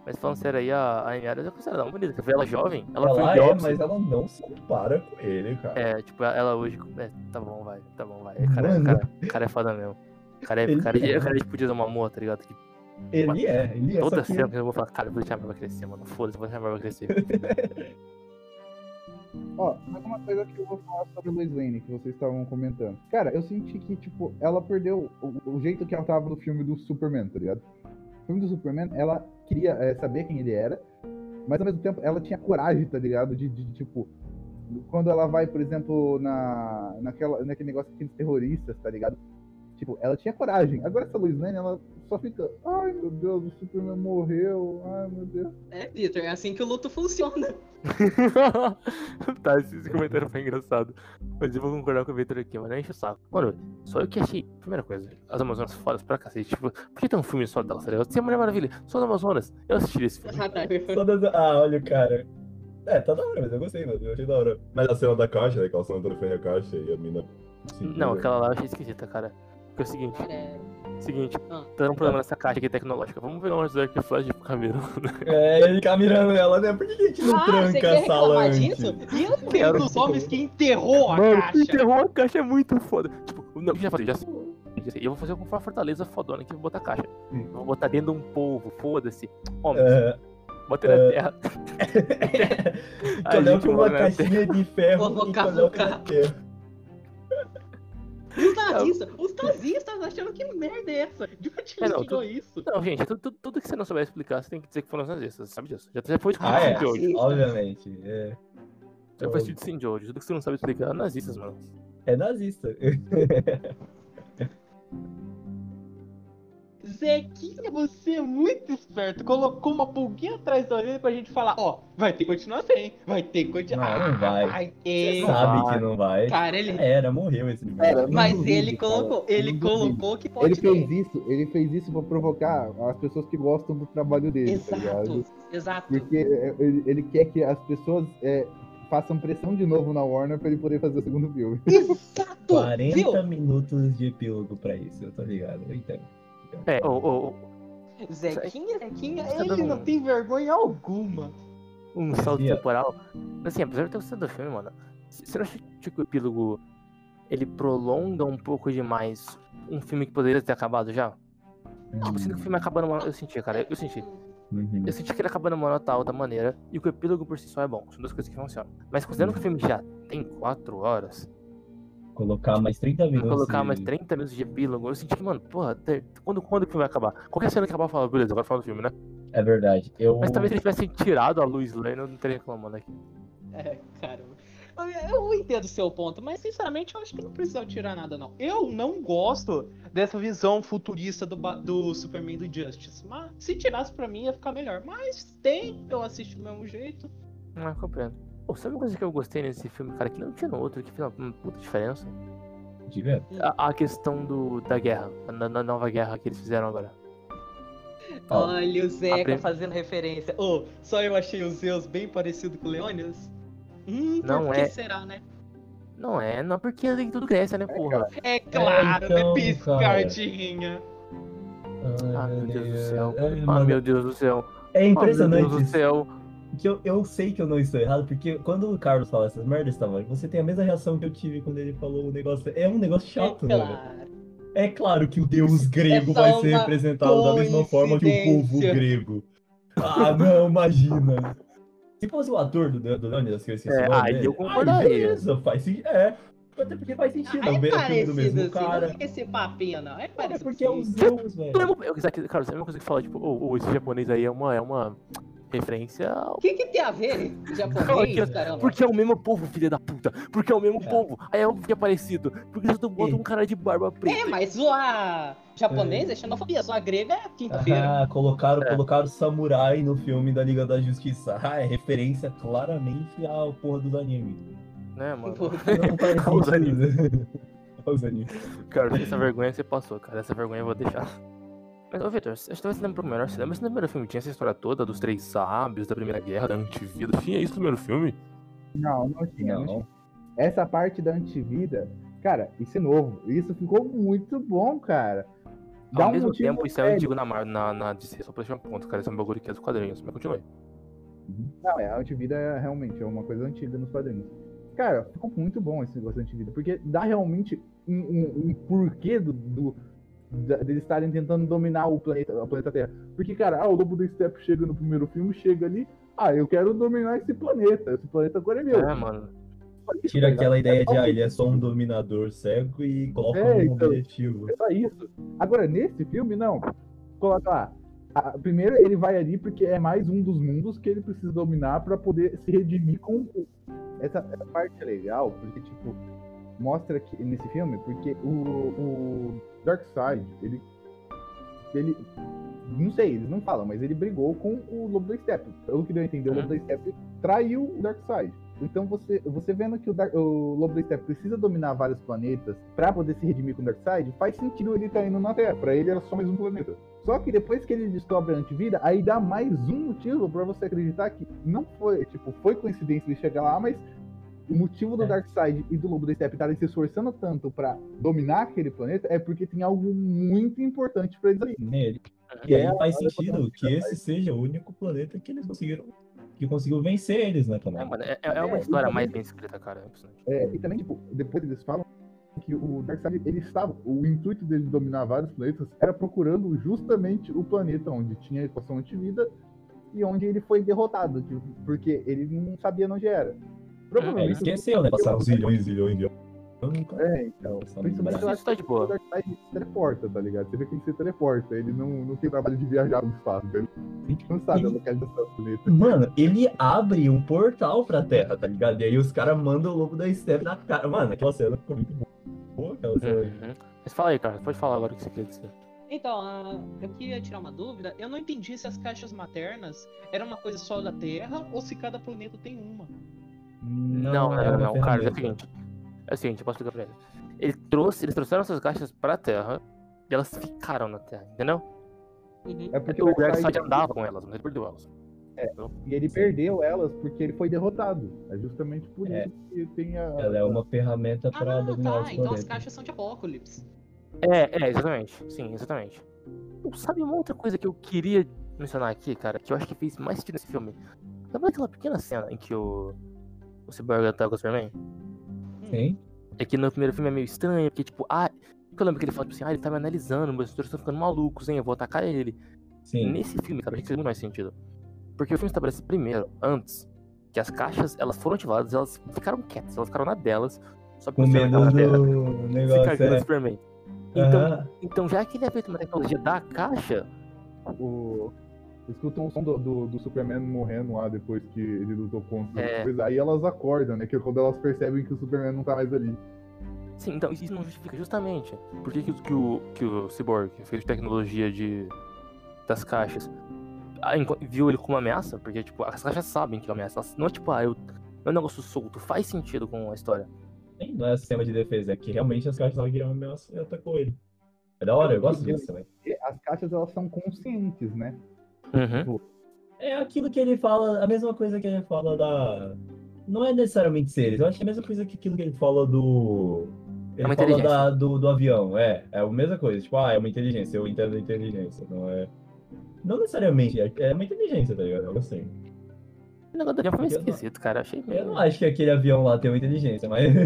mas falando sério aí, a a Amy Adams é considerada uma bonita. Eu vi ela jovem, ela, Ela, foi é, Biopsy. mas ela não se compara com ele, cara. É, tipo, ela hoje. É, tá bom, vai, tá bom, vai. O cara, cara, cara é foda mesmo. O cara é, Ele cara, é. é. cara tipo de uma amor, tá ligado? Que Ele é, ele é. toda cena que eu vou falar, cara, eu vou deixar a barba crescer, mano. Foda-se, vou deixar a barba crescer. *laughs* Ó, mas uma coisa que eu vou falar sobre a Lois Lane, que vocês estavam comentando. Cara, eu senti que, tipo, ela perdeu o, o jeito que ela tava no filme do Superman, tá ligado? No filme do Superman, ela queria é, saber quem ele era, mas ao mesmo tempo ela tinha coragem, tá ligado? De, de, de, tipo, quando ela vai, por exemplo, na, naquela, naquele negócio daqueles terroristas, tá ligado? Tipo, ela tinha coragem. Agora essa Lois Lane, ela só fica, ai meu Deus, o Superman morreu, ai meu Deus. É, Victor, é assim que o luto funciona. *laughs* tá, esse, comentário foi engraçado. Mas eu vou concordar com o Victor aqui, mas não enche o saco. Mano, só eu que achei. Primeira coisa, as Amazonas fodas pra cacete. Tipo, por que tem um filme só delas, tá ligado? Tem a Mulher Maravilha, só das Amazonas. Eu assisti esse filme. Ah, tá. Todas... Ah, olha o cara. É, tá da hora, mas eu gostei, mano. Eu achei da hora. Mas a cena da caixa, né? Que ela só frente a caixa e a mina. se Não, aquela lá eu achei esquisita, cara. Porque é o seguinte, É, seguinte, Ah. tá um problema nessa caixa aqui tecnológica. Vamos pegar um Dark Flash pro Cameron. É, ele fica mirando ela, né? Por que a gente não Ah, você tranca quer a sala reclamar antes? disso? E eu dos homens que enterrou a Mano, caixa. enterrou a caixa é muito foda. Tipo, não, já falei, já sei. Eu vou fazer uma fortaleza fodona que eu vou botar a caixa. Eu vou botar dentro de um polvo, foda-se. Homens, É, bota ele na é. terra. *laughs* *laughs* A Coloca gente uma caixinha de ferro Vou e colocar coloca no. E os nazistas, os nazistas achando que merda é essa? De onde É, não, tirou isso? Não, gente, tudo, tudo- tudo que você não souber explicar, você tem que dizer que foram os nazistas, sabe disso? Já, já foi Ah, é, discutido de hoje. obviamente. É, Já foi discutido sim de hoje. Tudo que você não sabe explicar é nazistas, mano. é nazista. *laughs* Zequinha, você é muito esperto. Colocou uma pulguinha atrás da orelha pra gente falar, ó, vai ter continuação, hein? Vai ter continuação. Não, não vai. Vai Você ter. sabe vai. que não vai. Cara, ele. Era, morreu esse negócio. Cara, não Mas duvido, ele cara. colocou, ele Não duvido. colocou que pode Ele fez ter. isso, ele fez isso pra provocar as pessoas que gostam do trabalho dele, tá ligado? Exato, exato. Porque é, ele, ele quer que as pessoas é, façam pressão de novo na Warner pra ele poder fazer o segundo filme. Exato! 40 Viu? minutos de epílogo pra isso, eu tô ligado. Eu entendo. É, ô, ô, ô, Zequinha, Zequinha, Tá ele dando não tem vergonha alguma. um salto Ia. temporal. Assim, apesar de ter gostado do filme, mano, você não acha que o epílogo ele prolonga um pouco demais um filme que poderia ter acabado já? Tipo, sinto que o filme acaba numa. Eu senti, cara, eu senti. Uhum. Eu senti que ele acaba numa nota alta maneira e que o epílogo por si só é bom. São duas coisas que funcionam. Mas considerando que o filme já tem 4 horas, Colocar mais 30 minutos. colocar e- mais 30 minutos de epílogo, eu senti que, mano, porra, ter- quando, quando que o filme vai acabar? Qualquer cena que acabar, eu falo, beleza, agora fala do filme, né? É verdade. Eu... Mas talvez se eles tivessem tirado a Luz Lane, eu não teria reclamando aqui. É, cara. Eu, eu entendo o seu ponto, mas sinceramente eu acho que não precisava tirar nada, não. Eu não gosto dessa visão futurista do, do Superman do Justice. Mas se tirasse pra mim ia ficar melhor. Mas tem, eu assisto do mesmo jeito. Não, eu compreendo. Pô, sabe uma coisa que eu gostei nesse filme, cara, que não tinha no outro, que fez uma, uma puta diferença? Diga. A, a questão do, da guerra, na, na nova guerra que eles fizeram agora. Olha o Zeca a prim- fazendo referência. Ô, só eu achei os Zeus bem parecido com o Leônidas. Hum, Não por que é. será, né? Não é, não porque ali tudo cresce, né, porra? É claro, então, né? Piscadinha. Ah, meu Deus do céu. É, Ah, meu Deus do céu. é Ah, meu impressionante Deus do isso. céu. Que eu, eu sei que eu não estou errado, porque quando o Carlos fala essas merdas, tá, mano, você tem a mesma reação que eu tive quando ele falou o negócio. É um negócio chato, é claro. É claro que o deus grego É vai ser representado da mesma forma que o povo grego. Ah, não, imagina. Se fosse o ator do, do Leônidas, que eu esqueci É, o nome aí dele, eu concordaria. beleza, faz sentido. É, até porque faz sentido. Ah, é é parecido mesmo assim, cara. não fica esse papinho, não. É É parecido porque é os Zeus, velho. É Cara, sabe uma coisa que fala, tipo, ô, ô, esse japonês aí é uma, é uma referência ao O que, que tem a ver *laughs* japonês, caramba? Porque é o mesmo povo, filha da puta. Porque é o mesmo É. povo. Aí é óbvio que é parecido. Porque você bota É. um cara de barba preta. É, mas zoar japonês é xenofobia, zoar grega é quinta-feira. Ah, colocaram, É. colocaram samurai no filme da Liga da Justiça. Ah, é referência claramente ao porra dos animes. Né, mano? Pô, Não faz *laughs* Aos sentido. *laughs* Aos animes. Cara, essa vergonha você passou, cara. Essa vergonha eu vou deixar. Mas, ô, Victor, acho que você pouco melhor. Você lembra se no primeiro filme tinha essa história toda dos três sábios, da Primeira Guerra, da antivida? Tinha isso no primeiro filme? Não, não tinha, não. Essa parte da antivida, cara, isso é novo. Isso ficou muito bom, cara. Dá Ao um mesmo motivo tempo, isso é antigo na, na, na DC, só pra deixar um ponto, cara. Isso é um bagulho que é dos quadrinhos. Mas continue. Não, é, a antivida é realmente é uma coisa antiga nos quadrinhos. Cara, ficou muito bom esse negócio da antivida, porque dá realmente um, um- um porquê do, do- deles estarem tentando dominar o planeta, o planeta Terra. Porque, cara, ah, o Lobo do Step chega no primeiro filme, chega ali, ah, eu quero dominar esse planeta, esse planeta agora é meu. É, mano. Tira tá aquela ideia de, só ah, ele é só um dominador cego e coloca É, um então. objetivo. É só isso. Agora, nesse filme, não. Coloca lá. a- primeiro, ele vai ali porque é mais um dos mundos que ele precisa dominar pra poder se redimir com o. Essa, essa parte é legal, porque, tipo, mostra que nesse filme, porque o, o Darkseid, ele. Ele. Não sei, eles não falam, mas ele brigou com o Lobo do Step. Pelo que deu a entender, o Lobo do Step traiu o Darkseid. Então você, você vendo que o, Dark, o Lobo do Step precisa dominar vários planetas pra poder se redimir com o Darkseid, faz sentido ele estar indo na Terra. Pra ele era só mais um planeta. Só que depois que ele descobre a antivida, aí dá mais um motivo pra você acreditar que não foi, tipo, foi coincidência ele chegar lá, mas o motivo do É. Darkseid e do Lobo do Step estarem se esforçando tanto pra dominar aquele planeta é porque tem algo muito importante pra eles ali. Nele. Que E aí é faz sentido que esse seja o único planeta que eles conseguiram. Que conseguiu vencer eles, né, É, também. mano, é, é uma É, história então- mais bem escrita, cara. É. É, e também, tipo, depois eles falam que o Darkseid, ele estava, o intuito dele dominar vários planetas era procurando justamente o planeta onde tinha a equação antivida e onde ele foi derrotado, tipo, porque ele não sabia onde era. É, ele Provavelmente. esqueceu, né? Passaram zilhões e zilhões. É, então. Só Principalmente lembrar. eu acho Isso tá de boa. Se teleporta, tá ligado? Você vê que ele se teleporta, ele não, não tem trabalho de viajar no espaço, ele não sabe a localização do planeta. Mano, ele abre um portal pra Terra, tá ligado? E aí os caras mandam o lobo da Step na cara. Mano, aquela cena ficou muito boa. Aquela cena. Uhum. Mas fala aí, cara. Pode falar agora o que você quer dizer. Então, ah, eu queria tirar uma dúvida. Eu não entendi se as caixas maternas eram uma coisa só da Terra ou se cada planeta tem uma. Não, é não, uma não, cara, é o seguinte. É o seguinte, eu posso explicar pra ele. Ele trouxe, eles trouxeram essas caixas pra Terra e elas ficaram na Terra, entendeu? Uhum. É porque o vai Darkseid sair- andava com elas, mas ele perdeu elas. E ele perdeu elas porque ele foi derrotado. É justamente por É. isso que tem a. Ela é uma ferramenta pra Ah, dominar os tá. Então as caixas são de Apocalipse. É, é, exatamente. Sim, exatamente. Sabe uma outra coisa que eu queria mencionar aqui, cara, que eu acho que fez mais sentido nesse filme? Sabe aquela pequena cena em que o, o Cyborg tá com o Superman? Sim. É que no primeiro filme é meio estranho, porque, tipo, ah. Eu lembro que ele fala, tipo assim, ah, ele tá me analisando, meus tutores estão ficando malucos, hein? Eu vou atacar ele. Sim. Nesse filme, cara, achei que fez muito mais sentido. Porque o filme estabelece primeiro, antes, que as caixas, elas foram ativadas, elas ficaram quietas, elas ficaram na delas, só Com o medo Terra. do Se negócio. É. Superman. Então, Aham. então, já que ele é feito uma tecnologia da caixa, O... Escutam o som do, do, do Superman morrendo lá depois que ele lutou contra É. as coisas. Aí elas acordam, né? Que é quando elas percebem que o Superman não tá mais ali. sim, então isso não justifica justamente por que, que, o- que o, que o Cyborg, de tecnologia de, das caixas, ah, viu ele como uma ameaça, porque, tipo, as caixas sabem que é uma ameaça. Elas, não é tipo, ah, eu, não é um negócio solto, faz sentido com a história. Sim, Não é sistema de defesa, é que realmente as caixas estavam querendo uma ameaça e atacou ele. É da hora, eu gosto disso também. As caixas, elas são conscientes, né? Uhum. É aquilo que ele fala, a mesma coisa que ele fala da. Não é necessariamente seres, eu acho que é a mesma coisa que aquilo que ele fala do. Ele uma fala da, do, do avião, é. É a mesma coisa. Tipo, ah, é uma inteligência, eu entendo a inteligência. Não é. Não necessariamente, é, é uma inteligência, tá ligado? Eu gostei. O negócio do avião foi meio Eu não- esquisito, cara. Achei Eu meio. não acho que aquele avião lá tem uma inteligência, mas. *laughs* né?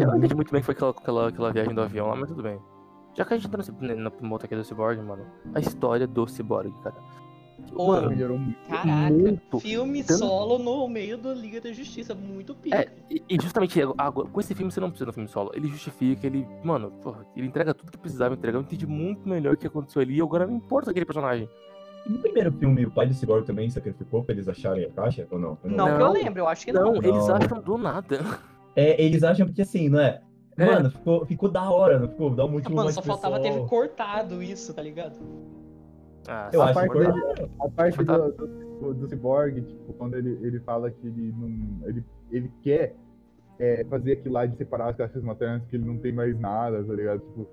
Eu não entendi muito bem que foi aquela, aquela, aquela viagem do avião lá, mas tudo bem. Já que a gente tá na moto aqui do Cyborg, mano, a história do Cyborg, cara. Ô, Mano, Melhorou muito. Caraca, muito. filme Tanto- solo no meio da Liga da Justiça. Muito pica. É, e, e justamente agora, com esse filme você não precisa do filme solo. Ele justifica, ele. Mano, porra, ele entrega tudo que precisava entregar. Eu entendi muito melhor o que aconteceu ali. E agora não importa aquele personagem. E no primeiro filme, o pai do Cyborg também sacrificou pra eles acharem a caixa ou não? Eu Não, que eu Não. lembro, eu acho que Não, não. eles Não. acham do nada. É, eles acham porque assim, não é? É. Mano, ficou, ficou da hora, não ficou? Dá um motivo Mano, mais só faltava ter cortado isso, tá ligado? Ah, Eu A parte, a parte do, do, do Cyborg, tipo, quando ele, ele fala que ele não. Ele, ele quer é, fazer aquilo lá de separar as caixas maternas, que ele não tem mais nada, tá ligado? Tipo,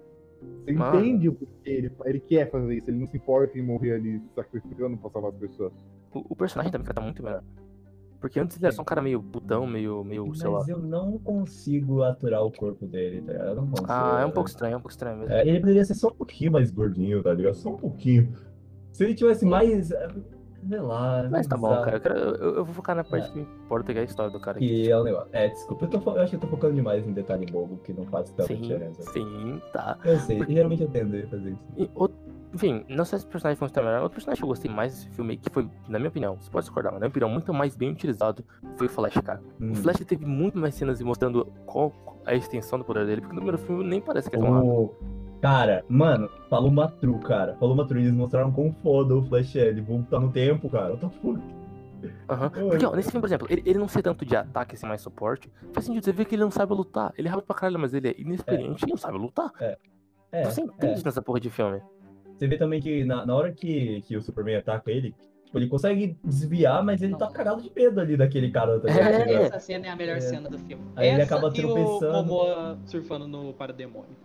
você Mano. entende o porquê ele, ele quer fazer isso, ele não se importa em morrer ali se sacrificando pra salvar as pessoas. O, o personagem também tá muito melhor. Porque antes ele era só um cara meio putão, meio, meio, sei lá. Mas eu não consigo aturar o corpo dele, tá ligado? Eu não consigo. Ah, é um pouco estranho, é um pouco estranho mesmo. É, ele poderia ser só um pouquinho mais gordinho, tá ligado? Só um pouquinho. Se ele tivesse mais. é, Sei lá. Mas tá bom, cara. Eu, quero- eu- eu vou focar na parte que me importa, que é a história do cara aqui. Que é um negócio. É, desculpa, eu, tô, eu acho que eu tô focando demais em detalhe bobo que não faz tanta Sim, diferença. sim, tá. Eu sei, geralmente eu tendo a fazer isso. E outro- enfim, não sei se o personagem foi um melhor. Outro personagem que eu gostei mais desse filme, que foi, na minha opinião, você pode discordar, mas na minha opinião, muito mais bem utilizado, foi o Flash, cara. Hum. O Flash teve muito mais cenas mostrando qual a extensão do poder dele, porque no primeiro filme nem parece que é tão rápido. O... Cara, mano, falou uma true, cara. Falou uma true. Eles mostraram quão foda o Flash é. Ele voltar no tempo, cara. What the fuck? Aham. Oi. Porque, ó, nesse filme, por exemplo, ele, ele não ser tanto de ataque, assim, mais suporte, faz sentido. Você vê que ele não sabe lutar. Ele é rápido pra caralho, mas ele é inexperiente e não sabe lutar. É, Você é. entende nessa porra de filme. Você vê também que na, na hora que, que o Superman ataca ele, tipo, ele consegue desviar, mas ele tá Não. cagado de medo ali daquele cara. Tá? É. Essa cena é a melhor É. cena do filme. Aí ele Essa acaba e o tropeçando. Momoa surfando no parademônio.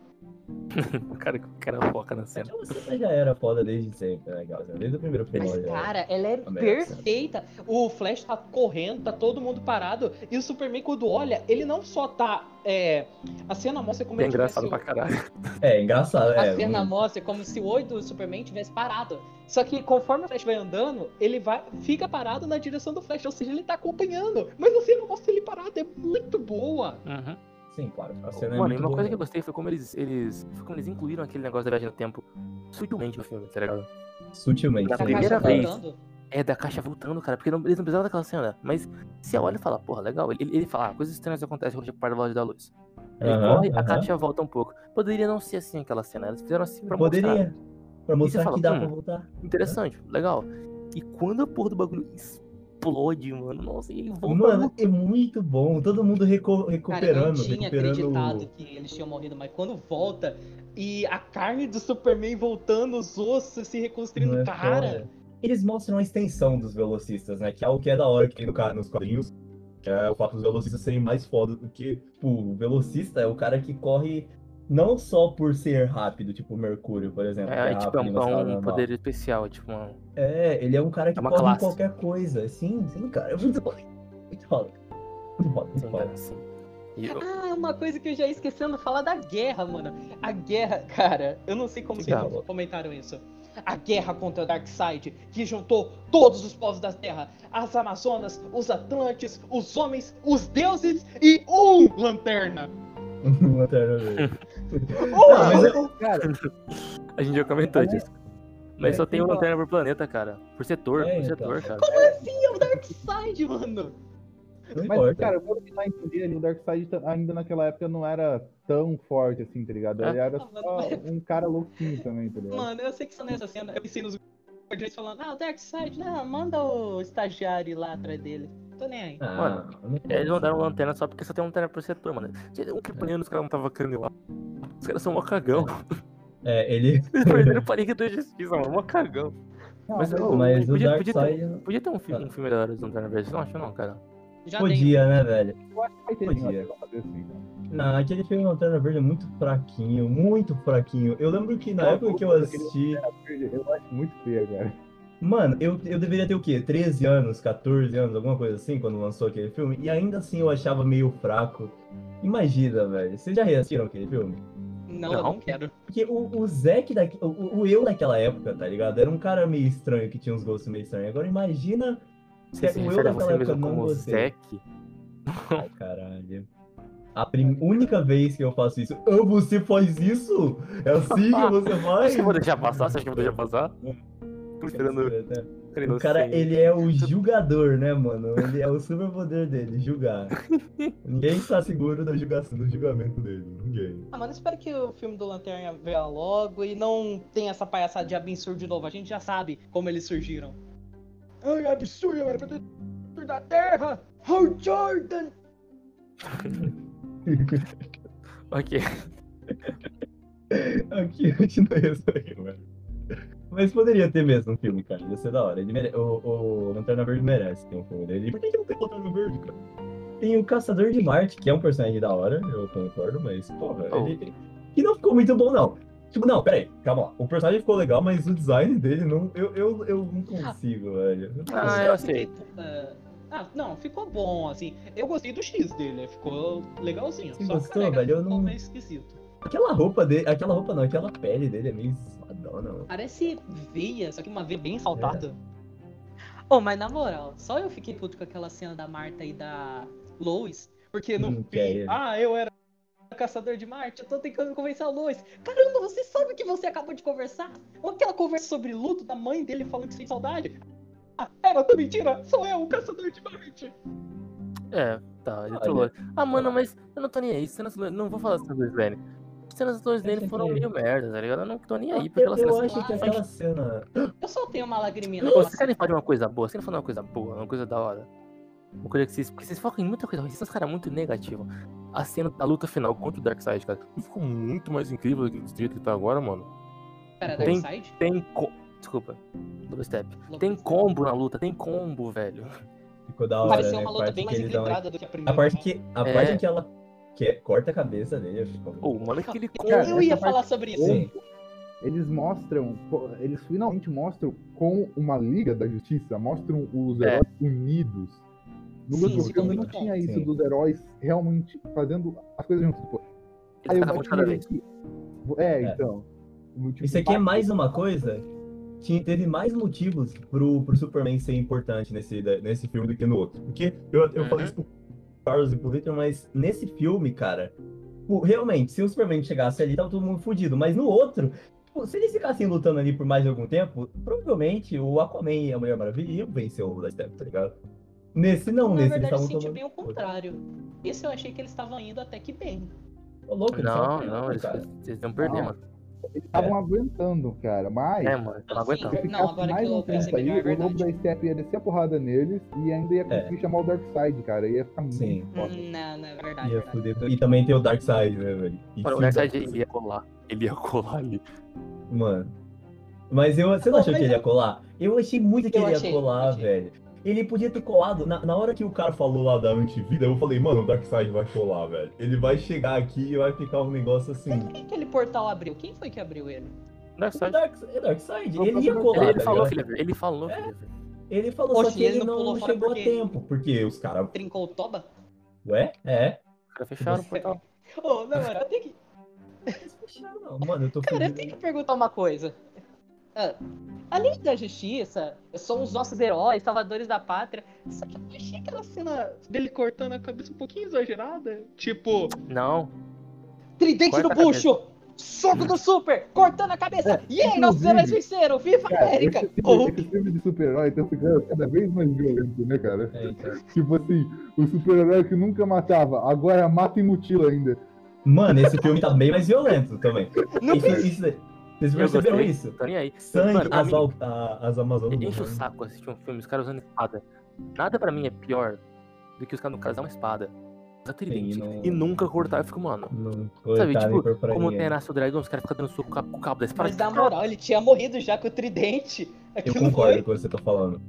*laughs* O cara, o cara foca na cena. Cena já era foda desde sempre, né? Desde o primeiro filme. Mas, era. cara, ela é A cena. perfeita. O Flash tá correndo, tá todo mundo parado. E o Superman, quando olha, ele não só tá. É, a cena mostra como É ele engraçado tivesse- pra caralho. É, engraçado. A é, cena um- mostra como se o olho do Superman tivesse parado. Só que conforme o Flash vai andando, ele vai, fica parado na direção do Flash. Ou seja, ele tá acompanhando. Mas a cena mostra ele parado. É muito boa. Uhum. Sim, claro. A cena é Mano, e muito uma coisa que eu gostei foi como eles, eles, foi como eles incluíram aquele negócio da viagem no tempo sutilmente no filme, tá ligado? Sutilmente. A sim. primeira vez. voltando. É da caixa voltando, cara, porque não, eles não precisavam daquela cena. Mas se olha e fala, porra, legal, ele, ele fala, ah, coisas estranhas acontecem quando a para da loja da luz. Ele Aham, corre, a aham. caixa volta um pouco. Poderia não ser assim aquela cena, eles fizeram assim pra mostrar. Poderia. Pra mostrar fala, que dá hum, pra voltar. Interessante, legal. E quando a porra do bagulho explode, mano. Nossa, e ele volta. Mano, é muito bom. Todo mundo reco- Cara, eu recuperando, tinha recuperando. acreditado que eles tinham morrido, mas quando volta e a carne do Superman voltando, os ossos se reconstruindo, é cara. foda. Eles mostram a extensão dos velocistas, né? Que é o que é da hora que tem no ca- nos quadrinhos. Que é o fato dos velocistas serem mais foda do que. Tipo, o velocista é o cara que corre não só por ser rápido, tipo o Mercúrio, por exemplo. que É, tipo, é um, é um normal. poder especial, tipo, uma... É, ele é um cara que É corre qualquer coisa. Sim, sim, cara. *laughs* É muito foda. Muito foda. Muito muito Sim, foda. cara, eu- Ah, uma coisa que eu já ia esquecendo falar da guerra, mano. A guerra, *laughs* cara, eu não sei como Sim, vocês cara. comentaram isso. A guerra contra o Darkseid, que juntou todos os povos da Terra, as Amazonas, os Atlantes, os homens, os deuses e um Lanterna. *laughs* Lanterna Verde. *laughs* Não, mas eu- Cara, A gente já comentou É. disso. Mas É, só tem uma então. lanterna por planeta, cara. Por setor, É, por então. setor, cara. Como assim é o Darkseid, mano? Não mas, importa. cara, dá a entender ali, o Darkseid ta- ainda naquela época não era tão forte assim, tá ligado? Ele É. era só um cara louquinho também, tá ligado? Mano, eu sei que só nessa cena eu pensei nos guardiões falando, ah, o Darkseid, não, manda o estagiário ir lá atrás dele. Tô nem aí. Ah, Mano, não Eles mandaram lanterna só porque só tem lanterna por setor, mano. Um kryptoniano os caras não tava querendo ir lá. Os caras são mó cagão. É, ele. *laughs* Eles *laughs* perderam o Parique da Justiça, mano. Mó cagão. Não, Mas, mas, ô, Mas o podia, podia, ter, Darkseid podia ter um filme, um filme da hora de Lanterna Verde. Você não acha, não, cara? Já podia, né, velho? eu acho que vai ter Podia. acho que assim, cara. Não, aquele filme Lanterna Verde é muito fraquinho, muito fraquinho. Eu lembro que na Eu época que eu assisti. Eu acho muito feio, cara. Mano, eu, eu deveria ter o quê? 13 anos, 14 anos, alguma coisa assim, quando lançou aquele filme. E ainda assim eu achava meio fraco. Imagina, velho. Vocês já reassistiram aquele filme? Não, eu Não. não quero. Porque o, o Zack, daqui, o, o eu daquela época, tá ligado? Era um cara meio estranho, que tinha uns gostos meio estranhos. Agora imagina Você se o eu daquela você época não como gostei. Zack? Ai, *laughs* caralho. A prim- única vez que eu faço isso. Ah, você faz isso? É assim que você *laughs* faz? Acho que eu vou deixar passar. Você acha que eu vou deixar passar? Esperando. O cara, ele é o julgador, né, mano? Ele é o superpoder dele, julgar. *laughs* Ninguém está seguro da julgação, do julgamento dele. Ninguém. Ah, mano, espero que o filme do Lanterna venha logo e não tenha essa palhaçada de absurdo de novo. A gente já sabe como eles surgiram. Ai, absurdo, era pra ter da Terra! Oh, Jordan! *laughs* Ok. *laughs* Aqui, continua isso aí, mano. Mas poderia ter mesmo um filme, cara. Ia ser da hora. Ele mere... o, o Lanterna Verde merece ter um filme dele. Por que, que não tem Lanterna Verde, cara? Tem o Caçador de Marte, que é um personagem da hora, eu concordo, mas, porra, Oh. ele. Que não ficou muito bom, não. Tipo, não, peraí, calma lá. O personagem ficou legal, mas o design dele não. Eu, eu, eu não consigo, velho. Não Ah, consigo. eu sei. Ah, ah, não, ficou bom, assim. Eu gostei do X dele, ficou legalzinho. Você Só gostou, velho? Eu não- meio esquisito. Aquela roupa dele. Aquela roupa não, aquela pele dele é meio zoadona, mano. Parece veia, só que uma veia bem saltada. É. Oh, mas na moral, só eu fiquei puto com aquela cena da Marta e da Lois. Porque no Hum, fim, é ah, eu era caçador de Marte, eu tô tentando convencer a Lois. Caramba, você sabe o que você acabou de conversar? Ou aquela conversa sobre luto da mãe dele falando que sem saudade? Ah, era tudo mentira, sou eu, o caçador de Marte. É, tá, ele trollou. Ah, mano, mas eu não tô nem aí. Cenas, não vou falar sobre o Lane. As cenas do Lane Essa foram meio merda, tá ligado? Eu não tô nem aí, porque Eu, elas eu acho que aquela cena. Eu só tenho uma lagriminha. Vocês querem falar de uma coisa boa? Vocês querem falar de uma coisa boa, uma coisa da hora? Uma coisa que vocês. Porque vocês focam em muita coisa vocês são caras muito negativos. A cena da luta final contra o Darkseid, cara, ficou muito mais incrível do jeito que tá agora, mano. Pera, Tem- Darkseid? Tem. Co... Desculpa. Double step. Lobo Tem Step. combo na luta, tem combo, velho. Ficou da hora, Pareceu né? uma luta bem que mais equilibrada do que a primeira. A parte que. A É. parte que ela que corta a cabeça dele. mano, aquele combo. Cara, Eu ia falar sobre isso. Sim. Eles mostram, eles finalmente mostram com uma Liga da Justiça, mostram os É. heróis unidos. No Sim, outro sim, filme sim. não tinha isso Sim. dos heróis realmente fazendo as coisas juntos. Pô. Aí eu aqui. É, É. então. Tipo, Isso aqui é mais uma coisa. Tinha, teve mais motivos pro, pro Superman ser importante nesse, nesse filme do que no outro. Porque eu, eu Uhum. falei isso pro Carlos e Victor, mas nesse filme, cara, realmente, se o Superman chegasse ali, tava todo mundo fudido. Mas no outro, pô, se eles ficassem lutando ali por mais algum tempo, provavelmente o Aquaman e a Mulher Maravilha iam vencer o Step, tá ligado? Nesse não, Na nesse verdade, eu estavam senti tomando. bem o contrário. Esse eu achei que eles estavam indo até que bem. Ô, louco, eles Não, não, eles, perder, Não. mano. Eles estavam aguentando, cara. Mas É, mano, não Assim, aguentando. se Não, ficasse agora que mais eu um tempo aí, é o Lobo da. Steppe ia descer a porrada neles e ainda ia conseguir chamar o Darkseid, cara. Ia ficar muito Sim. foda. Hum, Não, não, é verdade. Ia verdade. fuder. E também tem o Darkseid, né, velho? E Mano, o que Darkseid ele ia colar. Ele ia colar ali. Mano. Mas eu, você não Pô, achou que ele ia colar? Eu achei muito que Eu ele ia achei, colar, achei. velho. Ele podia ter colado. Na, na hora que o cara falou lá da antivida, eu falei, mano, o Darkseid vai colar, velho. Ele vai chegar aqui e vai ficar um negócio assim. Mas por que aquele portal abriu? Quem foi que abriu ele? O Darkseid. Dark, é Darkseid, Não, ele ia não, colar, Ele, ele tá falou que ele falou que ele falou, só Oxe, que ele ele não não, chegou porque- a tempo. Porque os caras. Trincou o toba? Ué? É? Os caras fecharam o portal. *laughs* Ô, na moral, eu tenho que. Eles fecharam, não. Mano, eu tô Cara, eu fudido. tenho que perguntar uma coisa. Ah, a Liga da Justiça são os nossos heróis, salvadores da pátria. Só que eu achei aquela cena dele cortando a cabeça um pouquinho exagerada. Tipo, Não. tridente Corta no bucho! Soco do super! Cortando a cabeça! É, e aí, nossos heróis venceram! Viva a América! esse, Ou- esse filme de super-herói tá ficando cada vez mais violento, né, cara? É, então. Tipo assim, o super-herói que nunca matava, agora mata e mutila ainda. Mano, esse filme tá bem mais violento também. Não Isso, precisa- isso, vocês Eu perceberam isso? Tô nem aí. Sangue, Mano, as, al- a- as Amazonas. Enche o saco assistir um filme, os caras usando espada. Nada pra mim é pior do que os caras no uma espada. Usar tridente. não- E nunca cortar. Eu fico, mano. Não Sabe, tipo, como tem Nasce o Dragão, os caras ficam dando soco com o cabo da espada. Mas na moral, ele tinha morrido já com o tridente. Eu Aquilo concordo foi. com o que você tá falando.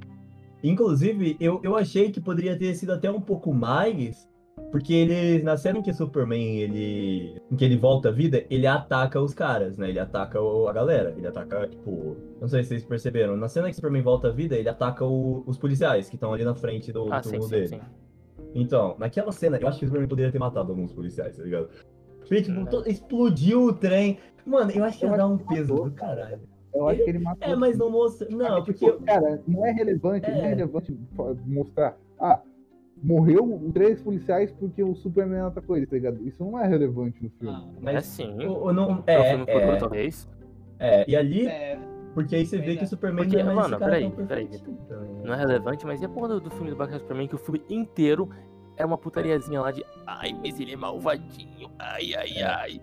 Inclusive, eu, eu achei que poderia ter sido até um pouco mais, porque ele, na cena em que Superman, ele, em que ele volta à vida, ele ataca os caras, né? Ele ataca o- a galera, ele ataca, tipo, não sei se vocês perceberam, na cena que Superman volta à vida, ele ataca o- os policiais que estão ali na frente do, Ah, do sim, túmulo sim, dele. sim. Então, naquela cena, eu acho que o Superman poderia ter matado alguns policiais, tá ligado? Porque, tipo, Hum. to- explodiu o trem. Mano, eu acho que ia dar um peso matou. do caralho. Eu acho que ele matou. É, mas não mostra. Não, Porque, porque. tipo, cara, não é relevante, não é É. relevante mostrar. Ah, morreu três policiais porque o Superman atacou ele, tá ligado? Isso não é relevante no filme. Ah, É Mas sim. o- o não, É, é, filme futuro, é, talvez. é, e ali, é, porque aí você vê que é. o Superman Porque, não é mais mano, peraí, peraí, né? Não é relevante, mas e a porra do, do filme do Batman Superman que o filme inteiro é uma putariazinha lá de ai, mas ele é malvadinho, ai, ai, É. ai.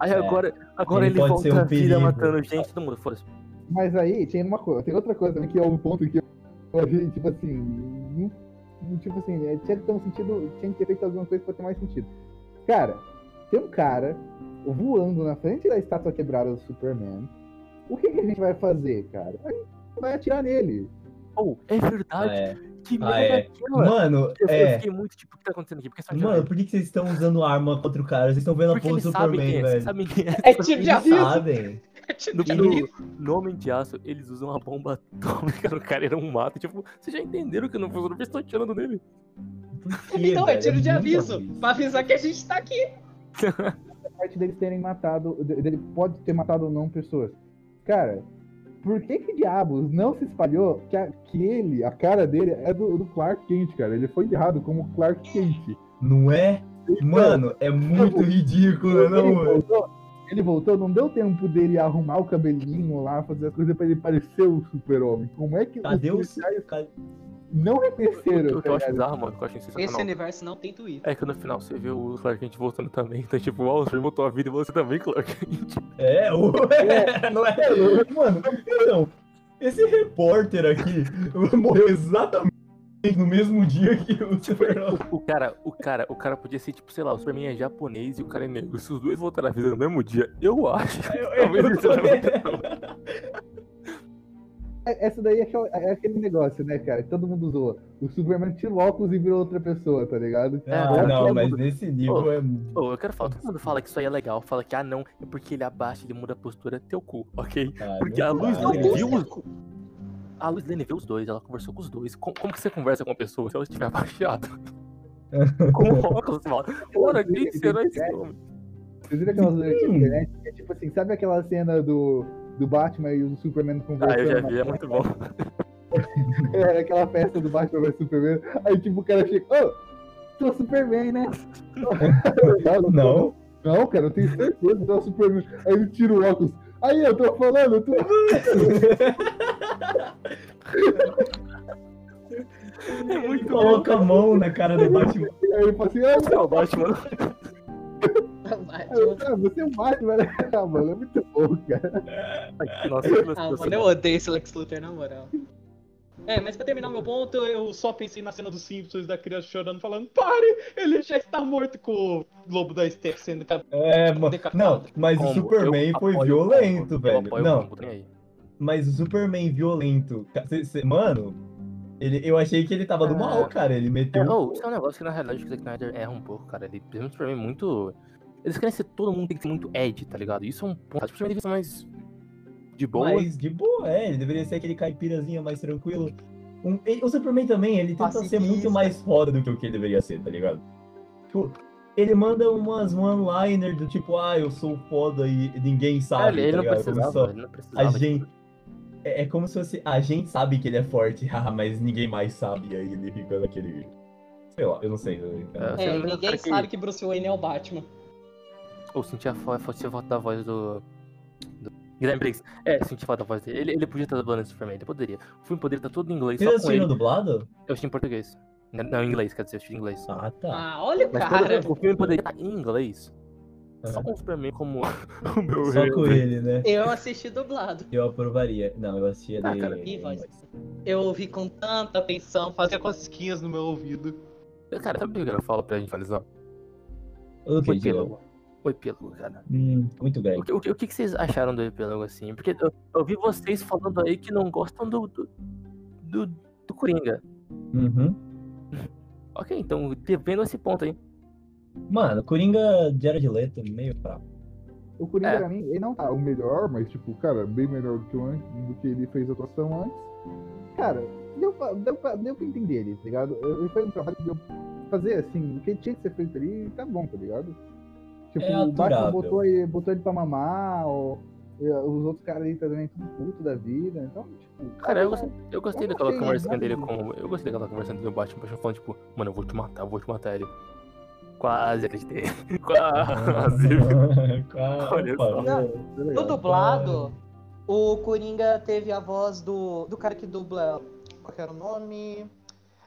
Aí É. agora, agora Ele ele, pode volta ser um perigo. matando gente, todo mundo, foda-se. Mas aí tem uma coisa, tem outra coisa também que é um ponto que eu achei, *laughs* tipo assim, tipo assim, é, tinha que ter um sentido, tinha que ter feito alguma coisa pra ter mais sentido. Cara, tem um cara voando na frente da estátua quebrada do Superman. O que, que a gente vai fazer, cara? A gente vai atirar nele. Oh, é Ah, verdade. é. Que Ah, merda é. é aquela? Mano, Eu, eu é. fiquei muito tipo, o que tá acontecendo aqui? Porque só Mano, por que, que vocês estão usando arma contra o cara? Vocês estão vendo a porra do Superman, quem é, velho. é. é de Eles aviso! sabem. *laughs* No, de no, aviso! no Homem de Aço, eles usam uma bomba atômica no cara, era um mato. Tipo, vocês já entenderam que não funciona, por que estão atirando nele? Então é tiro de aviso! aviso. Pra avisar que a gente tá aqui! A *laughs* parte deles terem matado, de- dele pode ter matado ou não pessoas. Cara, por que que diabos não se espalhou que, a, que ele, a cara dele é do, do Clark Kent, cara? Ele foi enterrado como Clark Kent. Não é? Mano, é muito ridículo, não, mano. Ele voltou, não deu tempo dele arrumar o cabelinho lá, fazer as coisas pra ele parecer o super-homem. Como é que Cadê os o. policiais Cadê- não reconheceram? O que eu tá acho bizarro, mano, que eu acho Esse universo não tem Twitter. É que no final você vê o Clark Kent voltando também. Então, tipo, ó, você voltou a vida e você também, Clark Kent. É, o... não é? Mano, então, esse repórter aqui morreu exatamente no mesmo dia que o Superman. O, o cara, o cara, o cara podia ser, tipo, sei lá, o Superman é japonês e o cara é negro. Se os dois voltaram a vida no mesmo dia, eu acho. Eu- eu muito É- Essa daí é aquele, é aquele negócio, né, cara? que Todo mundo zoa. O Superman tira o óculos e virou outra pessoa, tá ligado? Ah, É, não, mas mundo- nesse nível Ô, é. Pô, eu quero falar, todo mundo fala que isso aí é legal, fala que, ah, não, é porque ele abaixa, ele muda a postura, teu cu, ok? Ah, Porque não a luz né? viu os... A Luz Lane viu os dois, ela conversou com os dois. Como, como que você conversa com uma pessoa se ela estiver *laughs* abaixada? com o óculos, fala, ora, quem será esse homem? Vocês viram aquelas de internet? É tipo assim, sabe aquela cena do, do Batman e o Superman Ah, conversando? eu já vi, é muito bom. *laughs* É, aquela festa do Batman vs Superman. Aí tipo o cara chega, ô, sou Superman, né? *laughs* não, Não. Não, cara, eu tenho certeza que sou Superman. Aí ele tira o óculos. Aí eu tô falando, eu tô. É muito bom. Coloca a mão na cara do Batman. Aí ele fala assim, ah, É o Batman. ah, você é o Batman, né? Ah, mano, é muito bom. Cara. Nossa, Ah, mano, eu odeio esse Lex Luthor, na moral. É, mas pra terminar meu ponto, eu só pensei na cena dos Simpsons da criança chorando, falando, pare, ele já está morto com o lobo da Steph sendo cap- É, mano. Decapitado. Não, mas o Combo, Superman eu foi o violento, velho. apoio o Não. Mas o Superman violento. ca- cê- cê- Mano, ele, eu achei que ele tava do É. mal, cara. Ele É, meteu. oh, isso é um negócio que na realidade o Zack Snyder erra um pouco, cara. Ele, principalmente pra mim, muito. Eles querem ser todo mundo tem que ser muito Ed, tá ligado? Isso é um ponto. Acho que o Superman devia ser mais. De boa. Mas de boa, é. Ele deveria ser aquele caipirazinho mais tranquilo. Um- ele- o Superman também, ele tenta ser Pacifista. muito mais foda do que o que ele deveria ser, tá ligado? Tipo, ele manda umas one-liner do tipo, ah, eu sou foda e ninguém É, sabe, ele, ele tá não precisava, ele não precisava. a tipo, gente. É, é como se fosse. A gente sabe que ele é forte, *laughs* mas ninguém mais sabe. E aí ele fica naquele. Sei lá, eu não sei. eu- É, Você É, ninguém que- sabe que Bruce Wayne é o Batman. Ou senti a fo- senti a da voz do. do... Guilherme Briggs. É, senti a falta da voz dele. Ele, ele podia estar dublando esse Superman, ele poderia. O filme poderia estar todo em inglês, assistiram ele. dublado? Eu assisti em português. Não, em inglês, quer dizer, eu assisti em inglês. Ah, tá. Ah, olha o Mas cara. todo- o filme poderia estar em inglês. Só com o Superman como *laughs* o meu Só rei. com ele, né? Eu assisti dublado. Eu aprovaria. Não, eu assistia Ah, de. cara, voz? Eu ouvi com tanta atenção, fazia cosquinhas no meu ouvido. Cara, sabe o que eu falo pra gente finalizar? O O que, epílogo. O epílogo, cara. Hum, muito O grande. que, o, que, o que vocês acharam do epílogo, assim? Porque eu, eu vi vocês falando aí que não gostam do. do, do, do Coringa. Uhum. Ok, então, te- vendo esse ponto aí. Mano, Coringa de Jared Leto, meio fraco. O Coringa, É. pra mim, ele não tá o melhor, mas, tipo, cara, bem melhor do que, o an- do que ele fez a atuação antes. Cara, deu pra, deu pra, deu pra entender ele, tá ligado? Ele fez um trabalho que deu pra fazer, assim, o que tinha que ser feito ali, tá bom, tá ligado? Tipo, É o Batman botou ele, botou ele pra mamar, ou, e, os outros caras ali também, tudo puto da vida, então, tipo... Cara, eu gostei, eu gostei eu daquela conversinha dele com. Eu gostei daquela conversinha dele com o Batman, Batman falando, tipo, mano, eu vou te matar, eu vou te matar ele. Quase acreditei. *laughs* Quase. *laughs* Olha Opa. só. Não, tá No dublado, o Coringa teve a voz do, do cara que dubla. Qual que era o nome?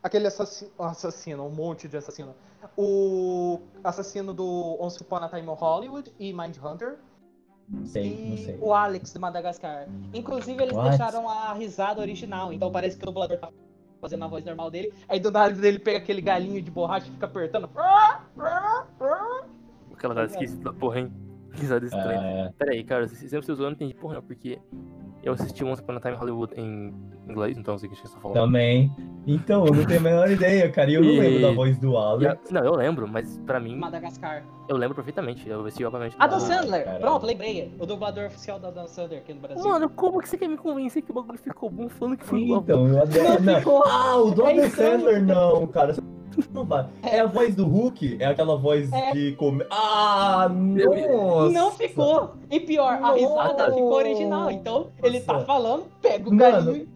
Aquele assassino, assassino, um monte de assassino. O assassino do Once Upon a Time in Hollywood e Mindhunter. Não sei, não E sei. o Alex de Madagascar. Inclusive, eles What? deixaram a risada original, então parece que o dublador tá fazendo a voz normal dele. Aí do nada ele pega aquele galinho de borracha e fica apertando. Aquela cara esquisita da porra, hein? *laughs* Risada estranha. É, Pera aí, cara, se sempre vocês eu não entendi porra, não, porque eu assisti Once Upon a Time Hollywood em inglês, então não sei o que vocês estão falando. também. Então, eu não tenho a menor ideia, cara. E eu não E- lembro da voz do a- Alex. Não, eu lembro, mas pra mim, Madagascar. eu lembro perfeitamente. Eu assisti, obviamente. Adam Ah, Sandler. caralho. Pronto, lembrei. O dublador oficial da Adam Sandler aqui no Brasil. Mano, como que você quer me convencer que o bagulho ficou bom falando que foi igual? Então, eu adoro. Não Não. ficou. Ah, o do É Adam estranho. Sandler, não, cara. *laughs* Não vai. É a voz do Hulk? É aquela voz É. de comer. Ah, nossa! Não ficou. E pior, a risada Nossa. ficou original. Então, ele tá Nossa. falando, pega o Mano. galinho,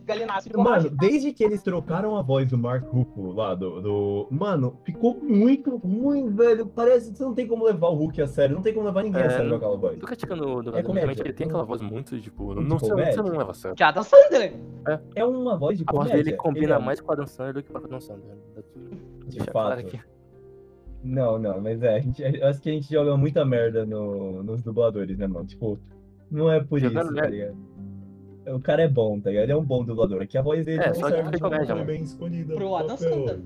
de borracha. Mano, desde que eles trocaram a voz do Mark Ruffalo lá, do, do. Mano, ficou muito, muito, velho. Parece que você não tem como levar o Hulk a sério. Não tem como levar ninguém É, a sério com aquela voz. Tô criticando o do É comédia. realmente ele tem aquela voz muito, tipo, não, você, comédia. você não leva a sério. Adam Sandler. É uma voz de A voz comédia. dele combina Ele é- mais com o Adam Sandler do que com o Adam Sandler. De Deixa fato. aqui. Não, não, mas é, a gente, eu acho que a gente joga muita merda no, nos dubladores, né, mano? Tipo, não é por Jogando isso, tá merda. ligado? O cara é bom, tá ligado? Ele é um bom dublador. Aqui a voz dele É, não só serve comédia, bem escolhida. Pro Adam. Sandler.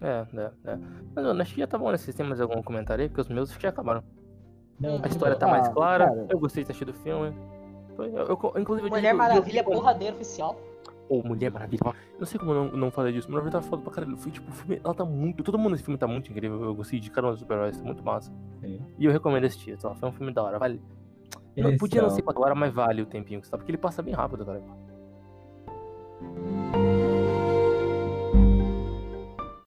É, é, é. Mas mano, acho que já tá bom, né? Vocês têm mais algum comentário aí? Porque os meus já acabaram. Não, A história tá mais Ah, clara, cara. eu gostei de ter assistido o filme. Foi- Eu, eu- inclusive, eu Mulher digo- eu- Maravilha, eu- porradeiro oficial. Ô, Mulher Maravilha. Eu não sei como eu não, não falei disso, na verdade tá foda pra caralho. Foi tipo, o filme, ela tá muito. Todo mundo nesse filme tá muito incrível. Eu gostei de cada um dos super-heróis, tá muito massa. Sim. E eu recomendo esse título. Foi um filme da hora. Vale. Não, podia não são- ser quatro horas, mas vale o tempinho que você tá, porque ele passa bem rápido, cara.